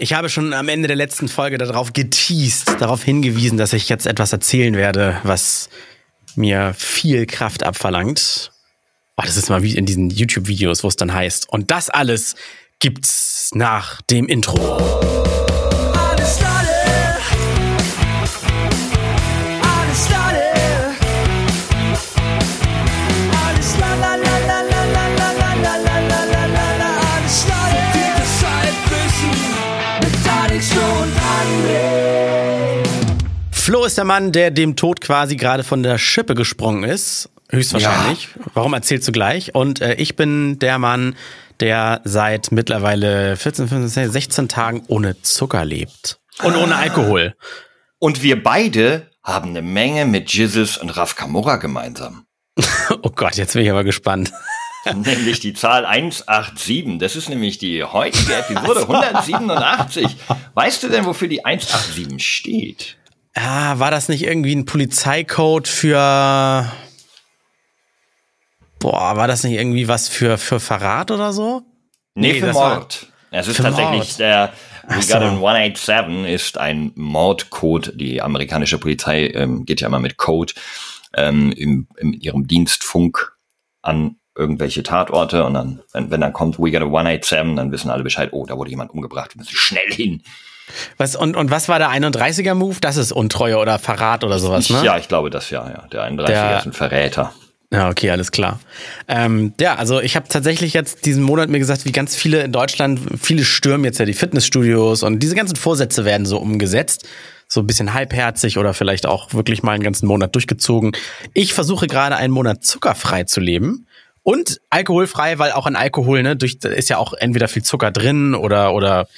Ich habe schon am Ende der letzten Folge darauf geteased, darauf hingewiesen, dass ich jetzt etwas erzählen werde, was mir viel Kraft abverlangt. Oh, das ist mal wie in diesen YouTube-Videos, wo es dann heißt. Und das alles gibt's nach dem Intro. Der Mann, der dem Tod quasi gerade von der Schippe gesprungen ist. Höchstwahrscheinlich. Ja. Warum erzählst du gleich? Und äh, ich bin der Mann, der seit mittlerweile 14, 15, 16 Tagen ohne Zucker lebt. Und ohne Alkohol. Und wir beide haben eine Menge mit Jizzes und Raf Kamora gemeinsam. oh Gott, jetzt bin ich aber gespannt. nämlich die Zahl 187. Das ist nämlich die heutige Episode 187. Weißt du denn, wofür die 187 steht? Ah, war das nicht irgendwie ein Polizeicode für. Boah, war das nicht irgendwie was für, für Verrat oder so? Nee, nee für Mord. Es ist tatsächlich Mord. der We so. Got an 187 ist ein Mordcode. Die amerikanische Polizei ähm, geht ja immer mit Code ähm, im, in ihrem Dienstfunk an irgendwelche Tatorte und dann, wenn, wenn dann kommt We Got a 187, dann wissen alle Bescheid, oh, da wurde jemand umgebracht, wir müssen schnell hin. Was, und, und was war der 31er-Move? Das ist Untreue oder Verrat oder sowas, ne? Ja, ich glaube das ja, ja. Der 31er der, ist ein Verräter. Ja, okay, alles klar. Ähm, ja, also ich habe tatsächlich jetzt diesen Monat mir gesagt, wie ganz viele in Deutschland, viele stürmen jetzt ja die Fitnessstudios und diese ganzen Vorsätze werden so umgesetzt. So ein bisschen halbherzig oder vielleicht auch wirklich mal einen ganzen Monat durchgezogen. Ich versuche gerade einen Monat zuckerfrei zu leben. Und alkoholfrei, weil auch an Alkohol, ne, durch, ist ja auch entweder viel Zucker drin oder, oder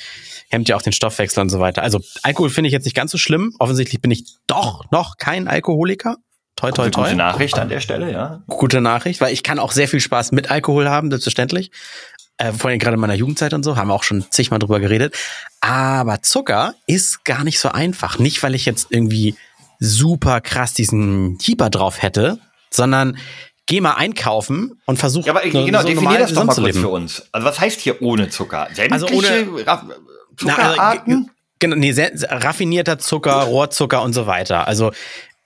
hemmt ja auch den Stoffwechsel und so weiter. Also Alkohol finde ich jetzt nicht ganz so schlimm. Offensichtlich bin ich doch noch kein Alkoholiker. Toi, toi, toi. Gute Nachricht an der Stelle, ja. Gute Nachricht, weil ich kann auch sehr viel Spaß mit Alkohol haben, selbstverständlich. Äh, vor allem gerade in meiner Jugendzeit und so, haben wir auch schon zigmal drüber geredet. Aber Zucker ist gar nicht so einfach. Nicht, weil ich jetzt irgendwie super krass diesen Hieber drauf hätte, sondern geh mal einkaufen und versuch. Ja, aber genau, so definier das doch mal kurz für uns. Also was heißt hier ohne Zucker? Sämtliche also ohne, Zuckerarten? Na, Genau, nee, sehr, raffinierter Zucker, Rohrzucker und so weiter. Also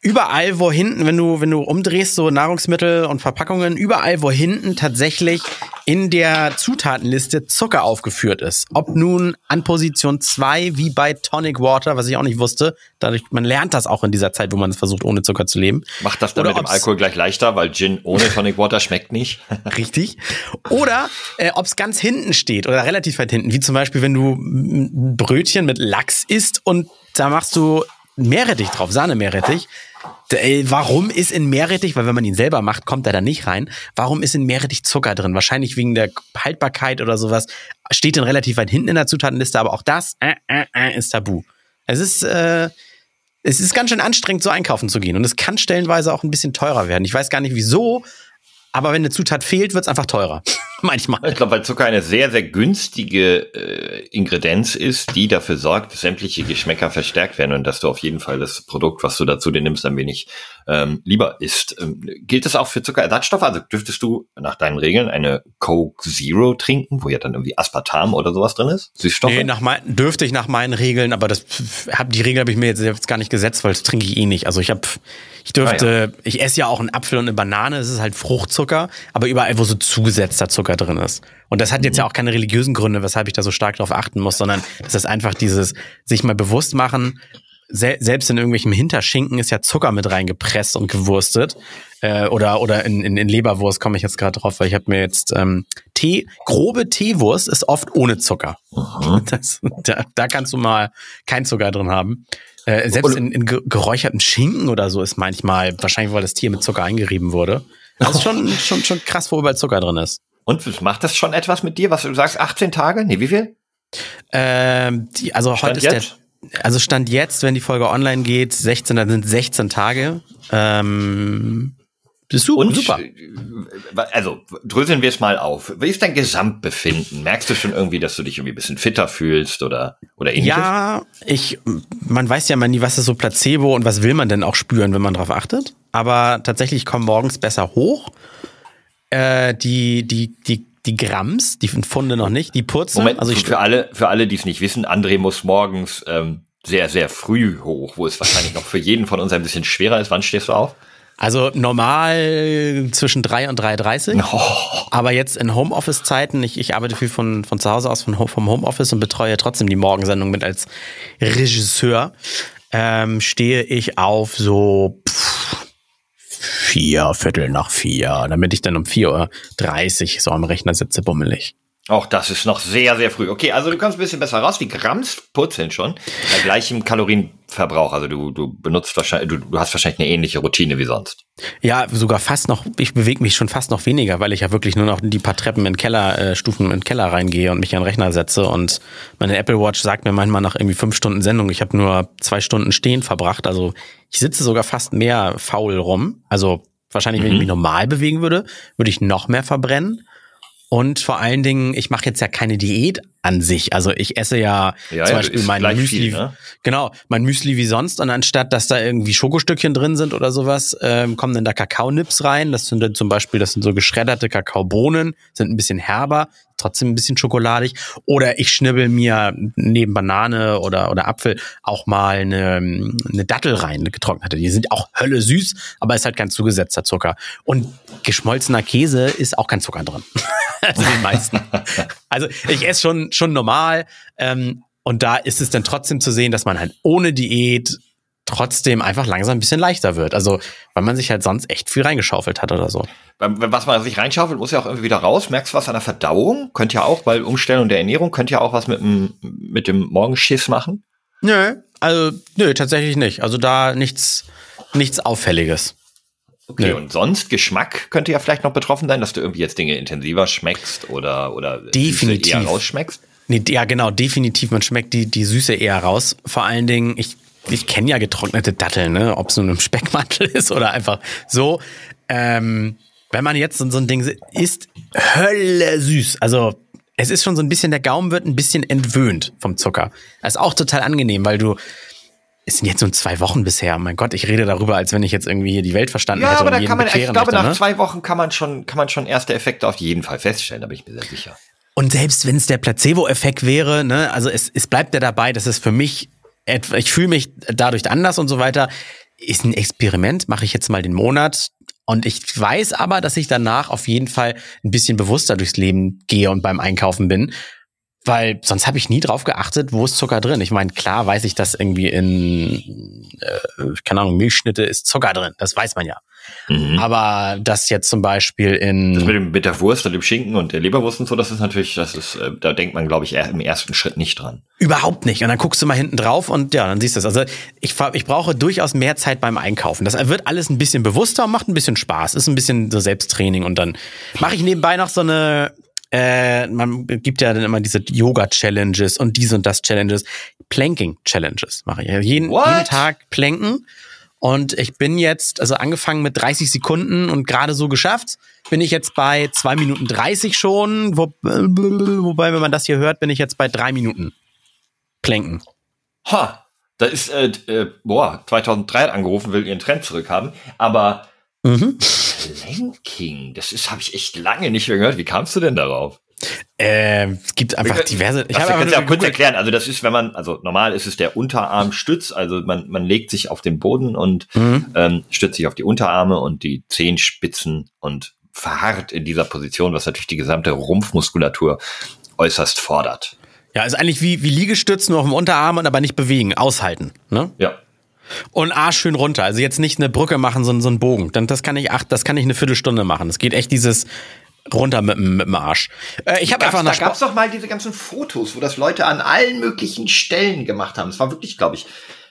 überall, wo hinten, wenn du, wenn du umdrehst, so Nahrungsmittel und Verpackungen, überall, wo hinten tatsächlich in der Zutatenliste Zucker aufgeführt ist. Ob nun an Position zwei wie bei Tonic Water, was ich auch nicht wusste. Dadurch, man lernt das auch in dieser Zeit, wo man es versucht, ohne Zucker zu leben. Macht das dann Oder mit dem Alkohol gleich leichter, weil Gin ohne Tonic Water schmeckt nicht. Richtig. Oder äh, ob es ganz hinten steht oder relativ weit hinten, wie zum Beispiel, wenn du ein Brötchen mit Lachs isst und da machst du Meerrettich drauf, Sahne-Meerrettich Warum ist in Meerrettich, weil wenn man ihn selber macht, kommt er da nicht rein. Warum ist in Meerrettich Zucker drin? Wahrscheinlich wegen der Haltbarkeit oder sowas. Steht dann relativ weit hinten in der Zutatenliste, aber auch das äh, äh, äh, ist tabu. Es ist, äh, es ist ganz schön anstrengend, so einkaufen zu gehen. Und es kann stellenweise auch ein bisschen teurer werden. Ich weiß gar nicht wieso, aber wenn eine Zutat fehlt, wird es einfach teurer. Manchmal. Ich glaube, weil Zucker eine sehr, sehr günstige äh, Ingredienz ist, die dafür sorgt, dass sämtliche Geschmäcker verstärkt werden und dass du auf jeden Fall das Produkt, was du dazu dir nimmst, ein wenig ähm, lieber isst. Ähm, gilt das auch für Zuckerersatzstoffe? Also dürftest du nach deinen Regeln eine Coke Zero trinken, wo ja dann irgendwie Aspartam oder sowas drin ist? Süßstoffe? Nee, nach mein, dürfte ich nach meinen Regeln, aber das hab, die Regel habe ich mir jetzt, jetzt gar nicht gesetzt, weil das trinke ich eh nicht. Also ich habe ich dürfte, ah, ja. ich esse ja auch einen Apfel und eine Banane, es ist halt Fruchtzucker, aber überall, wo so zugesetzter Zucker drin ist. Und das hat jetzt ja mhm. auch keine religiösen Gründe, weshalb ich da so stark drauf achten muss, sondern das ist einfach dieses sich mal bewusst machen, se selbst in irgendwelchem Hinterschinken ist ja Zucker mit reingepresst und gewurstet. Äh, oder oder in, in, in Leberwurst komme ich jetzt gerade drauf, weil ich habe mir jetzt ähm, Tee, grobe Teewurst ist oft ohne Zucker. Das, da, da kannst du mal kein Zucker drin haben. Äh, selbst in, in geräucherten Schinken oder so ist manchmal, wahrscheinlich weil das Tier mit Zucker eingerieben wurde. Das ist schon, schon, schon krass, wo überall Zucker drin ist. Und macht das schon etwas mit dir, was du sagst, 18 Tage? Nee, wie viel? Ähm, die, also Stand heute ist jetzt? der, also Stand jetzt, wenn die Folge online geht, 16, dann sind 16 Tage. Ähm, bist du und, super. Äh, also, dröseln wir es mal auf. Wie ist dein Gesamtbefinden? Merkst du schon irgendwie, dass du dich irgendwie ein bisschen fitter fühlst oder, oder ähnliches? Ja, ich, man weiß ja mal nie, was ist so Placebo und was will man denn auch spüren, wenn man drauf achtet. Aber tatsächlich kommen morgens besser hoch. Äh, die, die, die die Grams, die Funde noch nicht, die Purzeln. Moment, also ich, für alle, für alle, die es nicht wissen, André muss morgens ähm, sehr, sehr früh hoch, wo es wahrscheinlich noch für jeden von uns ein bisschen schwerer ist. Wann stehst du auf? Also normal zwischen 3 und 3.30 Oh. Aber jetzt in Homeoffice-Zeiten, ich, ich arbeite viel von, von zu Hause aus, von, vom Homeoffice und betreue trotzdem die Morgensendung mit als Regisseur, ähm, stehe ich auf so vier, Viertel nach vier, damit ich dann um 4.30 Uhr so am Rechner sitze, bummelig. Auch das ist noch sehr, sehr früh. Okay, also du kommst ein bisschen besser raus. Die Grams purzeln schon bei gleichem Kalorienverbrauch. Also du, du benutzt wahrscheinlich, du, du hast wahrscheinlich eine ähnliche Routine wie sonst. Ja, sogar fast noch, ich bewege mich schon fast noch weniger, weil ich ja wirklich nur noch die paar Treppen in Keller, äh, Stufen in den Keller reingehe und mich an den Rechner setze. Und meine Apple Watch sagt mir manchmal nach irgendwie fünf Stunden Sendung, ich habe nur zwei Stunden stehen verbracht. Also ich sitze sogar fast mehr faul rum. Also wahrscheinlich, wenn ich mich normal bewegen würde, würde ich noch mehr verbrennen. Und vor allen Dingen, ich mache jetzt ja keine Diät an sich. Also ich esse ja, Ja, zum ja, Beispiel mein Müsli, viel, ne? genau, mein Müsli wie sonst. Und anstatt, dass da irgendwie Schokostückchen drin sind oder sowas, ähm, kommen dann da Kakaonips rein. Das sind dann zum Beispiel, das sind so geschredderte Kakaobohnen, sind ein bisschen herber, trotzdem ein bisschen schokoladig. Oder ich schnibbel mir neben Banane oder, oder Apfel auch mal eine, eine Dattel rein, eine getrocknete. Die sind auch hölle süß, aber ist halt kein zugesetzter Zucker. Und geschmolzener Käse ist auch kein Zucker drin. also die meisten. Also ich esse schon, schon normal. Ähm, und da ist es dann trotzdem zu sehen, dass man halt ohne Diät trotzdem einfach langsam ein bisschen leichter wird. Also, weil man sich halt sonst echt viel reingeschaufelt hat oder so. Was man sich reinschaufelt, muss ja auch irgendwie wieder raus. Merkst du was an der Verdauung? Könnte ja auch, weil Umstellung der Ernährung könnte ja auch was mit dem, mit dem Morgenschiss machen. Nö, also, nö, tatsächlich nicht. Also da nichts, nichts Auffälliges. Okay, Nö. und sonst Geschmack könnte ja vielleicht noch betroffen sein, dass du irgendwie jetzt Dinge intensiver schmeckst oder, oder Süße Definitiv. eher rausschmeckst. Nee, ja, genau, definitiv. Man schmeckt die, die Süße eher raus. Vor allen Dingen, ich, ich kenne ja getrocknete Datteln, ne? ob es nun im Speckmantel ist oder einfach so. Ähm, wenn man jetzt so, so ein Ding isst, Hölle süß. Also es ist schon so ein bisschen, der Gaumen wird ein bisschen entwöhnt vom Zucker. Das ist auch total angenehm, weil du, es sind jetzt nur zwei Wochen bisher. Mein Gott, ich rede darüber, als wenn ich jetzt irgendwie hier die Welt verstanden Ja, hätte aber und da jeden kann man, ich glaube, möchte, nach ne? zwei Wochen kann man schon, kann man schon erste Effekte auf jeden Fall feststellen, da bin ich mir sehr sicher. Und selbst wenn es der Placebo-Effekt wäre, ne, also es, es bleibt ja dabei, dass es für mich, etwa, ich fühle mich dadurch anders und so weiter, ist ein Experiment, mache ich jetzt mal den Monat. Und ich weiß aber, dass ich danach auf jeden Fall ein bisschen bewusster durchs Leben gehe und beim Einkaufen bin. Weil sonst habe ich nie drauf geachtet, wo ist Zucker drin. Ich meine, klar weiß ich, dass irgendwie in, äh, keine Ahnung, Milchschnitte ist Zucker drin. Das weiß man ja. Mhm. Aber das jetzt zum Beispiel in. Das mit, dem, mit der Wurst und dem Schinken und der Leberwurst und so, das ist natürlich, das ist, äh, da denkt man, glaube ich, im ersten Schritt nicht dran. Überhaupt nicht. Und dann guckst du mal hinten drauf und ja, dann siehst du es. Also ich, ich brauche durchaus mehr Zeit beim Einkaufen. Das wird alles ein bisschen bewusster und macht ein bisschen Spaß. Ist ein bisschen so Selbsttraining und dann mache ich nebenbei noch so eine, äh, man gibt ja dann immer diese Yoga-Challenges und dies und das Challenges. Planking-Challenges mache ich. Jeden, What? jeden Tag planken. Und ich bin jetzt, also angefangen mit 30 Sekunden und gerade so geschafft, bin ich jetzt bei 2 Minuten 30 schon. Wo, wobei, wenn man das hier hört, bin ich jetzt bei 3 Minuten. Planken. Ha, da ist, äh, äh, boah, 2003 hat angerufen, will ihren Trend zurückhaben, aber Mhm. Planking, das ist, habe ich echt lange nicht mehr gehört. Wie kamst du denn darauf? Äh, es gibt einfach diverse. Ich habe einfach ja kurz erklären. Also das ist, wenn man, also normal ist es der Unterarmstütz, also man, man legt sich auf den Boden und Mhm. ähm, stützt sich auf die Unterarme und die Zehenspitzen und verharrt in dieser Position, was natürlich die gesamte Rumpfmuskulatur äußerst fordert. Ja, ist eigentlich wie, wie Liegestütz, nur auf dem Unterarm und aber nicht bewegen, aushalten. Ne? Ja. Und Arsch schön runter. Also jetzt nicht eine Brücke machen, sondern so einen Bogen. Dann das kann ich acht, das kann ich eine Viertelstunde machen. Das geht echt dieses runter mit, dem- mit dem Arsch. Äh, ich habe einfach da nach gab's doch mal diese ganzen Fotos, wo das Leute an allen möglichen Stellen gemacht haben. Es war wirklich, glaube ich,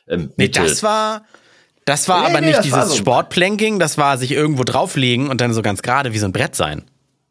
ähm, Nee, das war, das war Nee, aber nee, nicht dieses so- Sportplanking, das war sich irgendwo drauflegen und dann so ganz gerade wie so ein Brett sein.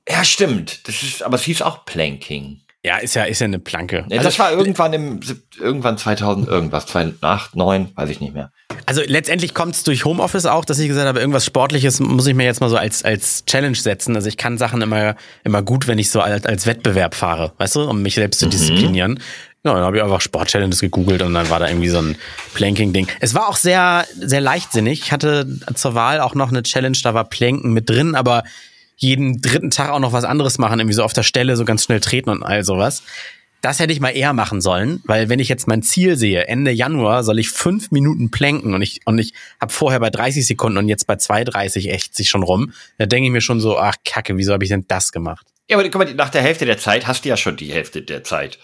ja, stimmt. Das ist, aber es hieß auch Planking. Ja, ist ja, ist ja eine Planke. Ja, das war irgendwann im irgendwann 2000 irgendwas 2008, 9, weiß ich nicht mehr. Also letztendlich kommt es durch Homeoffice auch, dass ich gesagt habe, irgendwas Sportliches muss ich mir jetzt mal so als, als Challenge setzen. Also ich kann Sachen immer, immer gut, wenn ich so als, als Wettbewerb fahre, weißt du, um mich selbst zu disziplinieren. Ja, dann habe ich einfach Sport-Challenges gegoogelt und dann war da irgendwie so ein Planking-Ding. Es war auch sehr, sehr leichtsinnig. Ich hatte zur Wahl auch noch eine Challenge, da war Planken mit drin, aber jeden dritten Tag auch noch was anderes machen, irgendwie so auf der Stelle so ganz schnell treten und all sowas. Das hätte ich mal eher machen sollen, weil wenn ich jetzt mein Ziel sehe, Ende Januar soll ich fünf Minuten plänken und ich, und ich habe vorher bei 30 Sekunden und jetzt bei 2,30 echt sich schon rum, da denke ich mir schon so, ach Kacke, wieso habe ich denn das gemacht? Ja, aber guck mal, nach der Hälfte der Zeit hast du ja schon die Hälfte der Zeit.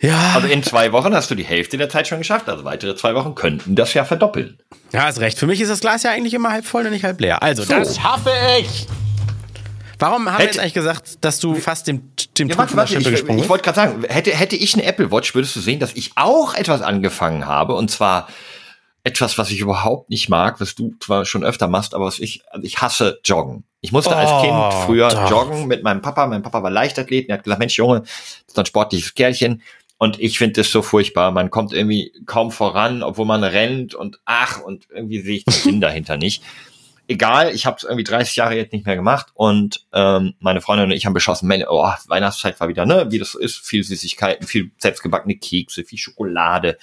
Ja. Also in zwei Wochen hast du die Hälfte der Zeit schon geschafft. Also weitere zwei Wochen könnten das ja verdoppeln. Ja, hast recht. Für mich ist das Glas ja eigentlich immer halb voll und nicht halb leer. Also, so. das schaffe ich! Warum haben hätte, wir jetzt eigentlich gesagt, dass du fast dem, dem ja, warte, warte, ich, gesprungen Ich wollte gerade sagen, hätte, hätte ich eine Apple Watch, würdest du sehen, dass ich auch etwas angefangen habe. Und zwar etwas, was ich überhaupt nicht mag, was du zwar schon öfter machst, aber was ich, also ich hasse Joggen. Ich musste oh, als Kind früher doch. joggen mit meinem Papa. Mein Papa war Leichtathlet und er hat gesagt, Mensch, Junge, das ist ein sportliches Kerlchen. Und ich finde das so furchtbar. Man kommt irgendwie kaum voran, obwohl man rennt und ach, und irgendwie sehe ich den Sinn dahinter nicht egal, ich habe es irgendwie 30 Jahre jetzt nicht mehr gemacht und ähm, meine Freundin und ich haben beschlossen, oh, Weihnachtszeit war wieder, ne, wie das so ist, viel Süßigkeiten, viel selbstgebackene Kekse, viel Schokolade,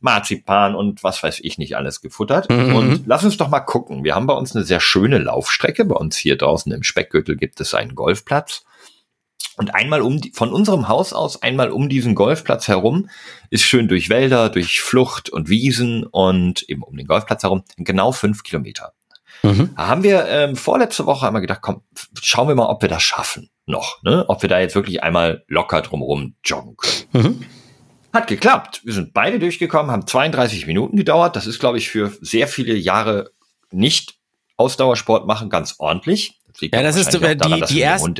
Marzipan und was weiß ich nicht alles gefuttert. Mhm. Und lass uns doch mal gucken. Wir haben bei uns eine sehr schöne Laufstrecke. Bei uns hier draußen im Speckgürtel gibt es einen Golfplatz. Und einmal um die, von unserem Haus aus, einmal um diesen Golfplatz herum, ist schön durch Wälder, durch Flucht und Wiesen und eben um den Golfplatz herum, genau fünf Kilometer. Mhm. Haben wir ähm, vorletzte Woche einmal gedacht, komm, schauen wir mal, ob wir das schaffen noch, ne? Ob wir da jetzt wirklich einmal locker drumherum joggen können. Mhm. Hat geklappt. Wir sind beide durchgekommen, haben 32 Minuten gedauert. Das ist, glaube ich, für sehr viele Jahre nicht Ausdauersport machen ganz ordentlich. Ja, das ist daran, die, die ersten.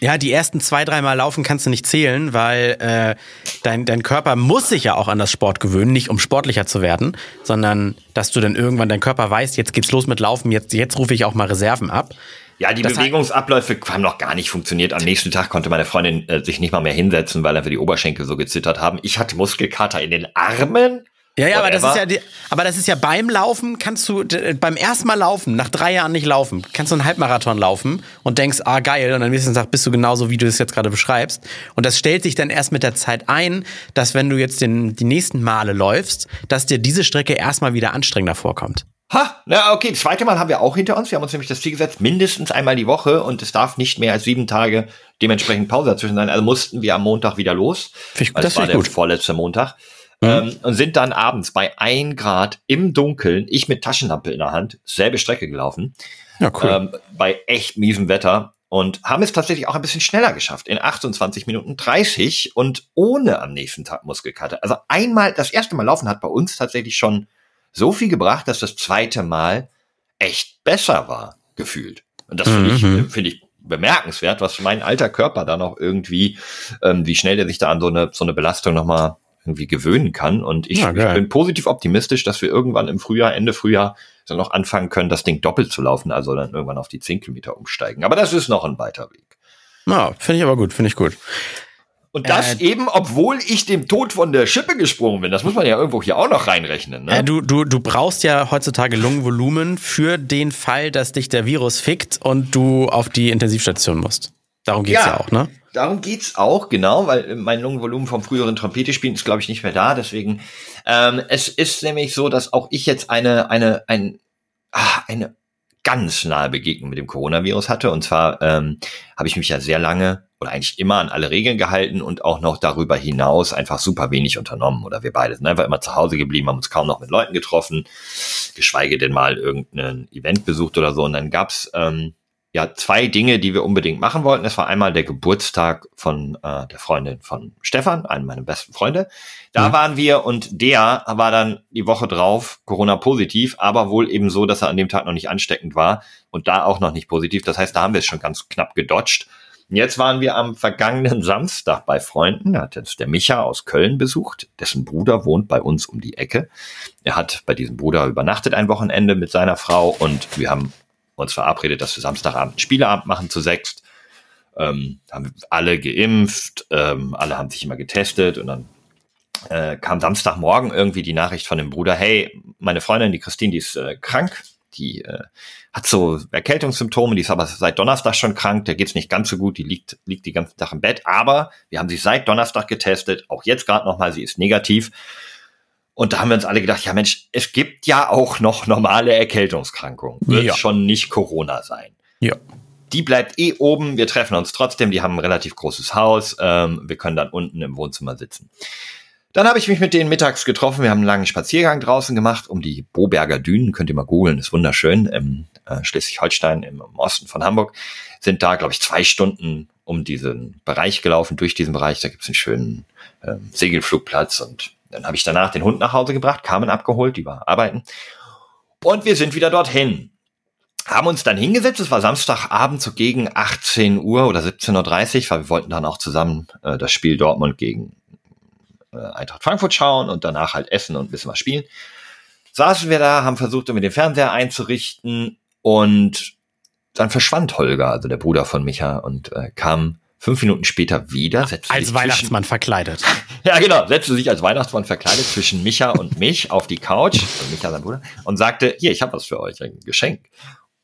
Ja, die ersten zwei, dreimal laufen kannst du nicht zählen, weil äh, dein, dein Körper muss sich ja auch an das Sport gewöhnen, nicht um sportlicher zu werden, sondern dass du dann irgendwann dein Körper weißt, jetzt geht's los mit Laufen, jetzt, jetzt rufe ich auch mal Reserven ab. Ja, die das Bewegungsabläufe haben noch gar nicht funktioniert. Am nächsten Tag konnte meine Freundin äh, sich nicht mal mehr hinsetzen, weil einfach die Oberschenkel so gezittert haben. Ich hatte Muskelkater in den Armen. Ja, ja, aber das ist ja, die, aber das ist ja beim Laufen kannst du beim ersten Mal laufen, nach drei Jahren nicht laufen, kannst du einen Halbmarathon laufen und denkst, ah geil, und dann nächsten Tag bist du genauso, wie du es jetzt gerade beschreibst. Und das stellt sich dann erst mit der Zeit ein, dass wenn du jetzt den, die nächsten Male läufst, dass dir diese Strecke erstmal wieder anstrengender vorkommt. Ha, na okay, das zweite Mal haben wir auch hinter uns. Wir haben uns nämlich das Ziel gesetzt, mindestens einmal die Woche und es darf nicht mehr als sieben Tage dementsprechend Pause dazwischen sein. Also mussten wir am Montag wieder los. Ich, das war der gut. vorletzte Montag. Mhm. Ähm, und sind dann abends bei ein Grad im Dunkeln, ich mit Taschenlampe in der Hand, selbe Strecke gelaufen. Ja, cool. Ähm, bei echt miesem Wetter und haben es tatsächlich auch ein bisschen schneller geschafft. In 28 Minuten 30 und ohne am nächsten Tag Muskelkater. Also einmal, das erste Mal laufen hat bei uns tatsächlich schon so viel gebracht, dass das zweite Mal echt besser war, gefühlt. Und das finde ich, mhm. finde ich bemerkenswert, was mein alter Körper da noch irgendwie, ähm, wie schnell der sich da an so eine, so eine Belastung nochmal irgendwie gewöhnen kann. Und ich, ja, ich, bin positiv optimistisch, dass wir irgendwann im Frühjahr, Ende Frühjahr, dann noch anfangen können, das Ding doppelt zu laufen, also dann irgendwann auf die 10 Kilometer umsteigen. Aber das ist noch ein weiter Weg. Ja, finde ich aber gut, finde ich gut. Und das äh, eben, obwohl ich dem Tod von der Schippe gesprungen bin. Das muss man ja irgendwo hier auch noch reinrechnen. Ne? Äh, du, du, du brauchst ja heutzutage Lungenvolumen für den Fall, dass dich der Virus fickt und du auf die Intensivstation musst. Darum geht's ja, ja auch, ne? Darum geht's auch, genau, weil mein Lungenvolumen vom früheren Trompete spielen ist, glaube ich, nicht mehr da. Deswegen, ähm, es ist nämlich so, dass auch ich jetzt eine, eine, ein, ah, eine ganz nahe Begegnung mit dem Coronavirus hatte. Und zwar ähm, habe ich mich ja sehr lange oder eigentlich immer an alle Regeln gehalten und auch noch darüber hinaus einfach super wenig unternommen. Oder wir beide sind einfach immer zu Hause geblieben, haben uns kaum noch mit Leuten getroffen, geschweige denn mal irgendein Event besucht oder so. Und dann gab's ähm, ja zwei Dinge, die wir unbedingt machen wollten. Es war einmal der Geburtstag von äh, der Freundin von Stefan, einem meiner besten Freunde. Da mhm. waren wir und der war dann die Woche drauf Corona positiv, aber wohl eben so, dass er an dem Tag noch nicht ansteckend war und da auch noch nicht positiv. Das heißt, da haben wir es schon ganz knapp gedodged. Jetzt waren wir am vergangenen Samstag bei Freunden. Da hat jetzt der Micha aus Köln besucht. Dessen Bruder wohnt bei uns um die Ecke. Er hat bei diesem Bruder übernachtet ein Wochenende mit seiner Frau und wir haben uns verabredet, dass wir Samstagabend einen Spieleabend machen zu sechst. Ähm, haben alle geimpft, ähm, alle haben sich immer getestet und dann äh, kam Samstagmorgen irgendwie die Nachricht von dem Bruder, hey, meine Freundin, die Christine, die ist äh, krank, die äh, hat so Erkältungssymptome, die ist aber seit Donnerstag schon krank, der geht's nicht ganz so gut, die liegt, liegt die ganze Tag im Bett, aber wir haben sie seit Donnerstag getestet, auch jetzt gerade nochmal, sie ist negativ. Und da haben wir uns alle gedacht, ja Mensch, es gibt ja auch noch normale Erkältungskrankungen. Wird ja. schon nicht Corona sein. Ja. Die bleibt eh oben. Wir treffen uns trotzdem. Die haben ein relativ großes Haus. Ähm, wir können dann unten im Wohnzimmer sitzen. Dann habe ich mich mit denen mittags getroffen. Wir haben einen langen Spaziergang draußen gemacht um die Boberger Dünen. Könnt ihr mal googeln, ist wunderschön. Im äh, Schleswig-Holstein, im, im Osten von Hamburg. Sind da, glaube ich, zwei Stunden um diesen Bereich gelaufen, durch diesen Bereich. Da gibt es einen schönen äh, Segelflugplatz. Und dann habe ich danach den Hund nach Hause gebracht, Carmen abgeholt, die war arbeiten. Und wir sind wieder dorthin haben uns dann hingesetzt, es war Samstagabend so gegen 18 Uhr oder 17.30 Uhr, weil wir wollten dann auch zusammen äh, das Spiel Dortmund gegen äh, Eintracht Frankfurt schauen und danach halt essen und ein bisschen was spielen. Saßen wir da, haben versucht, irgendwie den Fernseher einzurichten und dann verschwand Holger, also der Bruder von Micha, und äh, kam fünf Minuten später wieder. Als Weihnachtsmann verkleidet. Ja, genau, setzte sich als Weihnachtsmann verkleidet zwischen Micha und mich auf die Couch, also Micha sein Bruder, und sagte, hier, ich habe was für euch, ein Geschenk.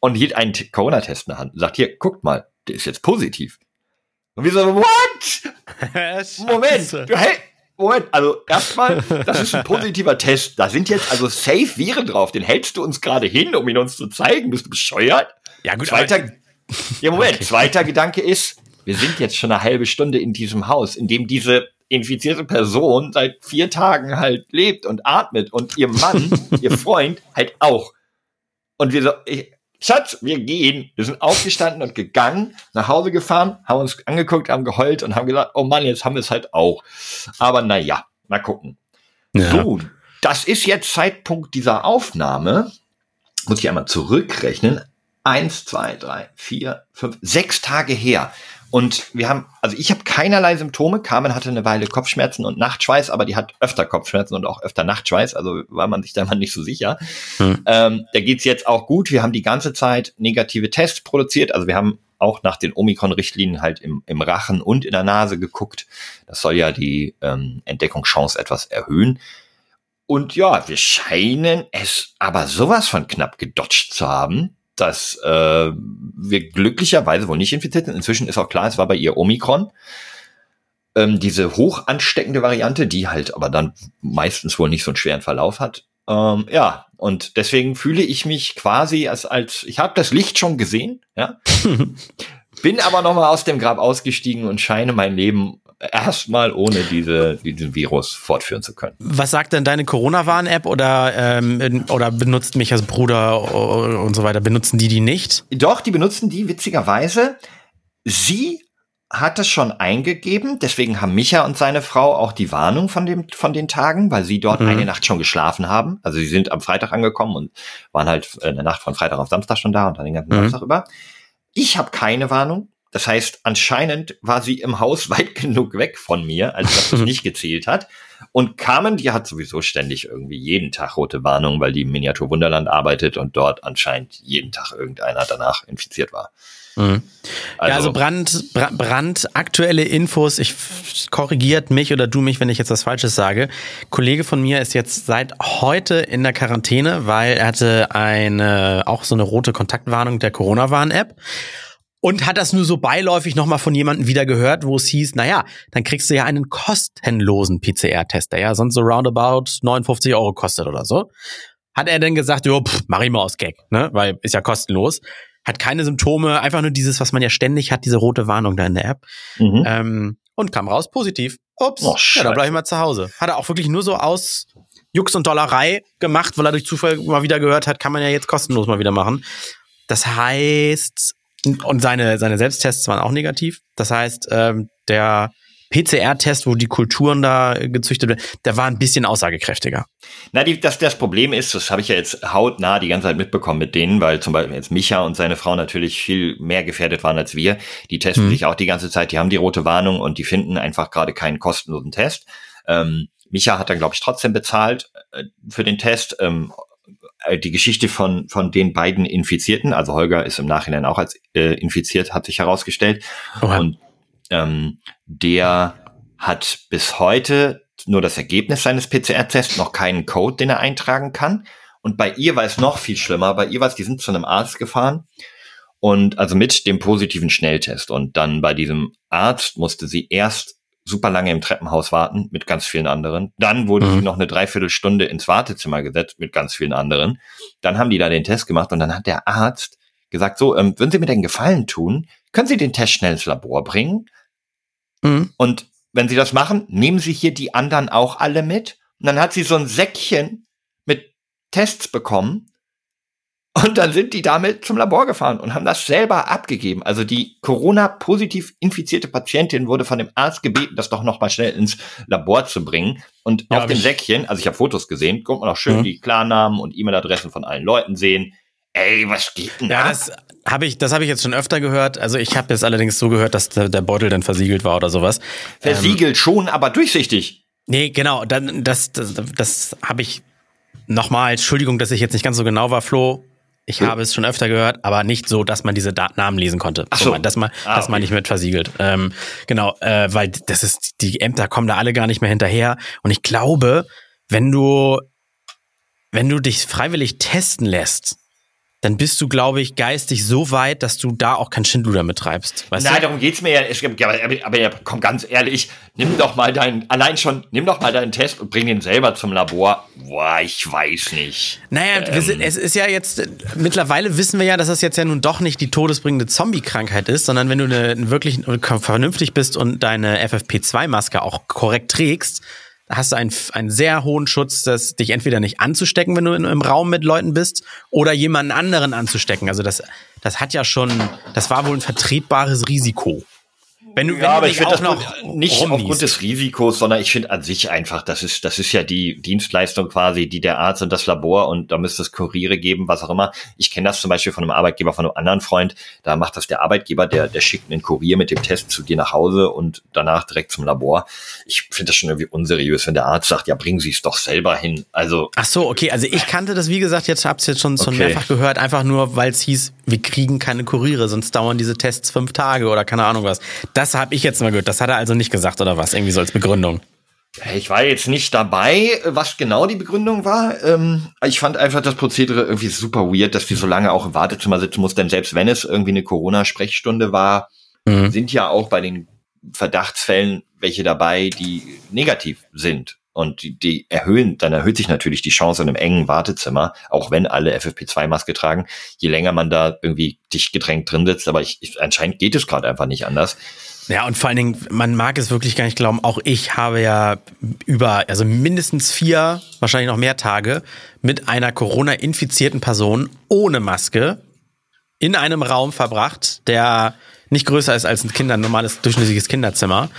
Und hielt einen Corona-Test in der Hand und sagt, hier, guckt mal, der ist jetzt positiv. Und wir so, what? Moment, du, hey, Moment, also erstmal, das ist ein positiver Test. Da sind jetzt also safe Viren drauf. Den hältst du uns gerade hin, um ihn uns zu zeigen. Bist du bescheuert? Ja, gut. Zweiter, ja, Moment. Okay. Zweiter Gedanke ist, wir sind jetzt schon eine halbe Stunde in diesem Haus, in dem diese infizierte Person seit vier Tagen halt lebt und atmet und ihr Mann, ihr Freund halt auch. Und wir so, ich, Schatz, wir gehen. Wir sind aufgestanden und gegangen, nach Hause gefahren, haben uns angeguckt, haben geheult und haben gesagt, oh Mann, jetzt haben wir es halt auch. Aber naja, mal gucken. Ja. So, das ist jetzt Zeitpunkt dieser Aufnahme. Muss ich einmal zurückrechnen. Eins, zwei, drei, vier, fünf, sechs Tage her. Und wir haben, also ich habe keinerlei Symptome. Carmen hatte eine Weile Kopfschmerzen und Nachtschweiß, aber die hat öfter Kopfschmerzen und auch öfter Nachtschweiß, also war man sich da mal nicht so sicher. Hm. Ähm, da geht's jetzt auch gut. Wir haben die ganze Zeit negative Tests produziert. Also wir haben auch nach den Omikron-Richtlinien halt im, im Rachen und in der Nase geguckt. Das soll ja die ähm, Entdeckungschance etwas erhöhen. Und ja, wir scheinen es aber sowas von knapp gedodged zu haben, dass äh, wir glücklicherweise wohl nicht infiziert sind. Inzwischen ist auch klar, es war bei ihr Omikron. Ähm, diese hoch ansteckende Variante, die halt aber dann meistens wohl nicht so einen schweren Verlauf hat. Ähm, ja, und deswegen fühle ich mich quasi als, als ich habe das Licht schon gesehen, ja. Bin aber noch mal aus dem Grab ausgestiegen und scheine mein Leben erstmal ohne diese, diesen Virus fortführen zu können. Was sagt denn deine Corona-Warn-App oder, ähm, oder benutzt mich als Bruder und so weiter? Benutzen die die nicht? Doch, die benutzen die witzigerweise. Sie hat es schon eingegeben, deswegen haben Micha und seine Frau auch die Warnung von dem von den Tagen, weil sie dort mhm. eine Nacht schon geschlafen haben. Also sie sind am Freitag angekommen und waren halt in der Nacht von Freitag auf Samstag schon da und dann den ganzen mhm. Samstag über. Ich habe keine Warnung. Das heißt, anscheinend war sie im Haus weit genug weg von mir, als dass es nicht gezählt hat. Und Carmen, die hat sowieso ständig irgendwie jeden Tag rote Warnung, weil die im Miniatur Wunderland arbeitet und dort anscheinend jeden Tag irgendeiner danach infiziert war. Mhm. Also, ja, also Brand, Brand, Brand, aktuelle Infos, ich korrigiert mich oder du mich, wenn ich jetzt was Falsches sage. Kollege von mir ist jetzt seit heute in der Quarantäne, weil er hatte eine, auch so eine rote Kontaktwarnung der Corona-Warn-App und hat das nur so beiläufig nochmal von jemandem wieder gehört, wo es hieß, naja, dann kriegst du ja einen kostenlosen PCR-Test, der ja sonst so roundabout 59 Euro kostet oder so. Hat er dann gesagt, jo, pff, mach ich mal aus Gag, ne, weil ist ja kostenlos. Hat keine Symptome, einfach nur dieses, was man ja ständig hat, diese rote Warnung da in der App. Mhm. Ähm, und kam raus positiv. Ups, oh, ja, da bleib ich mal zu Hause. Hat er auch wirklich nur so aus Jux und Dollerei gemacht, weil er durch Zufall mal wieder gehört hat, kann man ja jetzt kostenlos mal wieder machen. Das heißt, und seine, seine Selbsttests waren auch negativ. Das heißt, ähm, der PCR-Test, wo die Kulturen da gezüchtet werden, der war ein bisschen aussagekräftiger. Na, die, das, das Problem ist, das habe ich ja jetzt hautnah die ganze Zeit mitbekommen mit denen, weil zum Beispiel jetzt Micha und seine Frau natürlich viel mehr gefährdet waren als wir. Die testen mhm. sich auch die ganze Zeit, die haben die rote Warnung und die finden einfach gerade keinen kostenlosen Test. Ähm, Micha hat dann, glaube ich, trotzdem bezahlt äh, für den Test. Ähm, äh, die Geschichte von, von den beiden Infizierten, also Holger ist im Nachhinein auch als äh, infiziert, hat sich herausgestellt. Oha. Und ähm, der hat bis heute nur das Ergebnis seines PCR-Tests, noch keinen Code, den er eintragen kann. Und bei ihr war es noch viel schlimmer. Bei ihr war es, die sind zu einem Arzt gefahren und also mit dem positiven Schnelltest. Und dann bei diesem Arzt musste sie erst super lange im Treppenhaus warten mit ganz vielen anderen. Dann wurde mhm. sie noch eine Dreiviertelstunde ins Wartezimmer gesetzt mit ganz vielen anderen. Dann haben die da den Test gemacht und dann hat der Arzt gesagt, so, ähm, würden Sie mir den Gefallen tun? Können Sie den Test schnell ins Labor bringen? Mhm. Und wenn Sie das machen, nehmen Sie hier die anderen auch alle mit. Und dann hat sie so ein Säckchen mit Tests bekommen und dann sind die damit zum Labor gefahren und haben das selber abgegeben. Also die Corona-positiv infizierte Patientin wurde von dem Arzt gebeten, das doch noch mal schnell ins Labor zu bringen. Und ja, auf dem Säckchen, also ich habe Fotos gesehen, kommt man auch schön mhm. die Klarnamen und E-Mail-Adressen von allen Leuten sehen. Ey, was geht denn ja, da? Das habe ich, das habe ich jetzt schon öfter gehört. Also ich habe jetzt allerdings so gehört, dass der, der, Beutel dann versiegelt war oder sowas. Versiegelt ähm, schon, aber durchsichtig. Nee, genau. Dann das, das, das habe ich nochmal. Entschuldigung, dass ich jetzt nicht ganz so genau war, Flo. Ich habe es schon öfter gehört, aber nicht so, dass man diese Dat Namen lesen konnte. Ach so. so das, man, ah, das okay. man nicht mit versiegelt. Ähm, genau, äh, weil das ist, die Ämter kommen da alle gar nicht mehr hinterher. Und ich glaube, wenn du, wenn du dich freiwillig testen lässt, dann bist du, glaube ich, geistig so weit, dass du da auch kein Schindluder mittreibst. Weißt Nein, du? darum geht's mir ja. Ich, aber, aber, aber ja, komm, ganz ehrlich, nimm doch mal deinen, allein schon, nimm doch mal deinen Test und bring den selber zum Labor. Boah, ich weiß nicht. Naja, ähm. sind, es ist ja jetzt, mittlerweile wissen wir ja, dass das jetzt ja nun doch nicht die todesbringende Zombie-Krankheit ist, sondern wenn du eine, wirklich vernünftig bist und deine FFP2-Maske auch korrekt trägst, hast du einen, einen sehr hohen Schutz, dass dich entweder nicht anzustecken, wenn du in, im Raum mit Leuten bist, oder jemanden anderen anzustecken. Also das, das hat ja schon, das war wohl ein vertretbares Risiko. Wenn du, wenn ja, aber ich finde das noch nicht rumliest. aufgrund des Risikos, sondern ich finde an sich einfach, das ist, das ist ja die Dienstleistung quasi, die der Arzt und das Labor und da müsste es Kuriere geben, was auch immer. Ich kenne das zum Beispiel von einem Arbeitgeber, von einem anderen Freund. Da macht das der Arbeitgeber, der, der schickt einen Kurier mit dem Test zu dir nach Hause und danach direkt zum Labor. Ich finde das schon irgendwie unseriös, wenn der Arzt sagt, ja, bringen Sie es doch selber hin. Also. Ach so, okay. Also ich kannte das, wie gesagt, jetzt hab's jetzt schon, schon okay. mehrfach gehört, einfach nur, weil es hieß, wir kriegen keine Kuriere, sonst dauern diese Tests fünf Tage oder keine Ahnung was. Das habe ich jetzt mal gehört. Das hat er also nicht gesagt oder was? Irgendwie so als Begründung. Ich war jetzt nicht dabei, was genau die Begründung war. Ähm, ich fand einfach das Prozedere irgendwie super weird, dass wir so lange auch im Wartezimmer sitzen mussten. Denn selbst wenn es irgendwie eine Corona-Sprechstunde war, mhm. sind ja auch bei den Verdachtsfällen welche dabei, die negativ sind. Und die, die erhöhen, dann erhöht sich natürlich die Chance in einem engen Wartezimmer, auch wenn alle FFP2-Maske tragen, je länger man da irgendwie dicht gedrängt drin sitzt. Aber ich, ich anscheinend geht es gerade einfach nicht anders. Ja, und vor allen Dingen, man mag es wirklich gar nicht glauben, auch ich habe ja über, also mindestens vier, wahrscheinlich noch mehr Tage mit einer Corona-infizierten Person ohne Maske in einem Raum verbracht, der nicht größer ist als ein Kinder, normales durchschnittliches Kinderzimmer.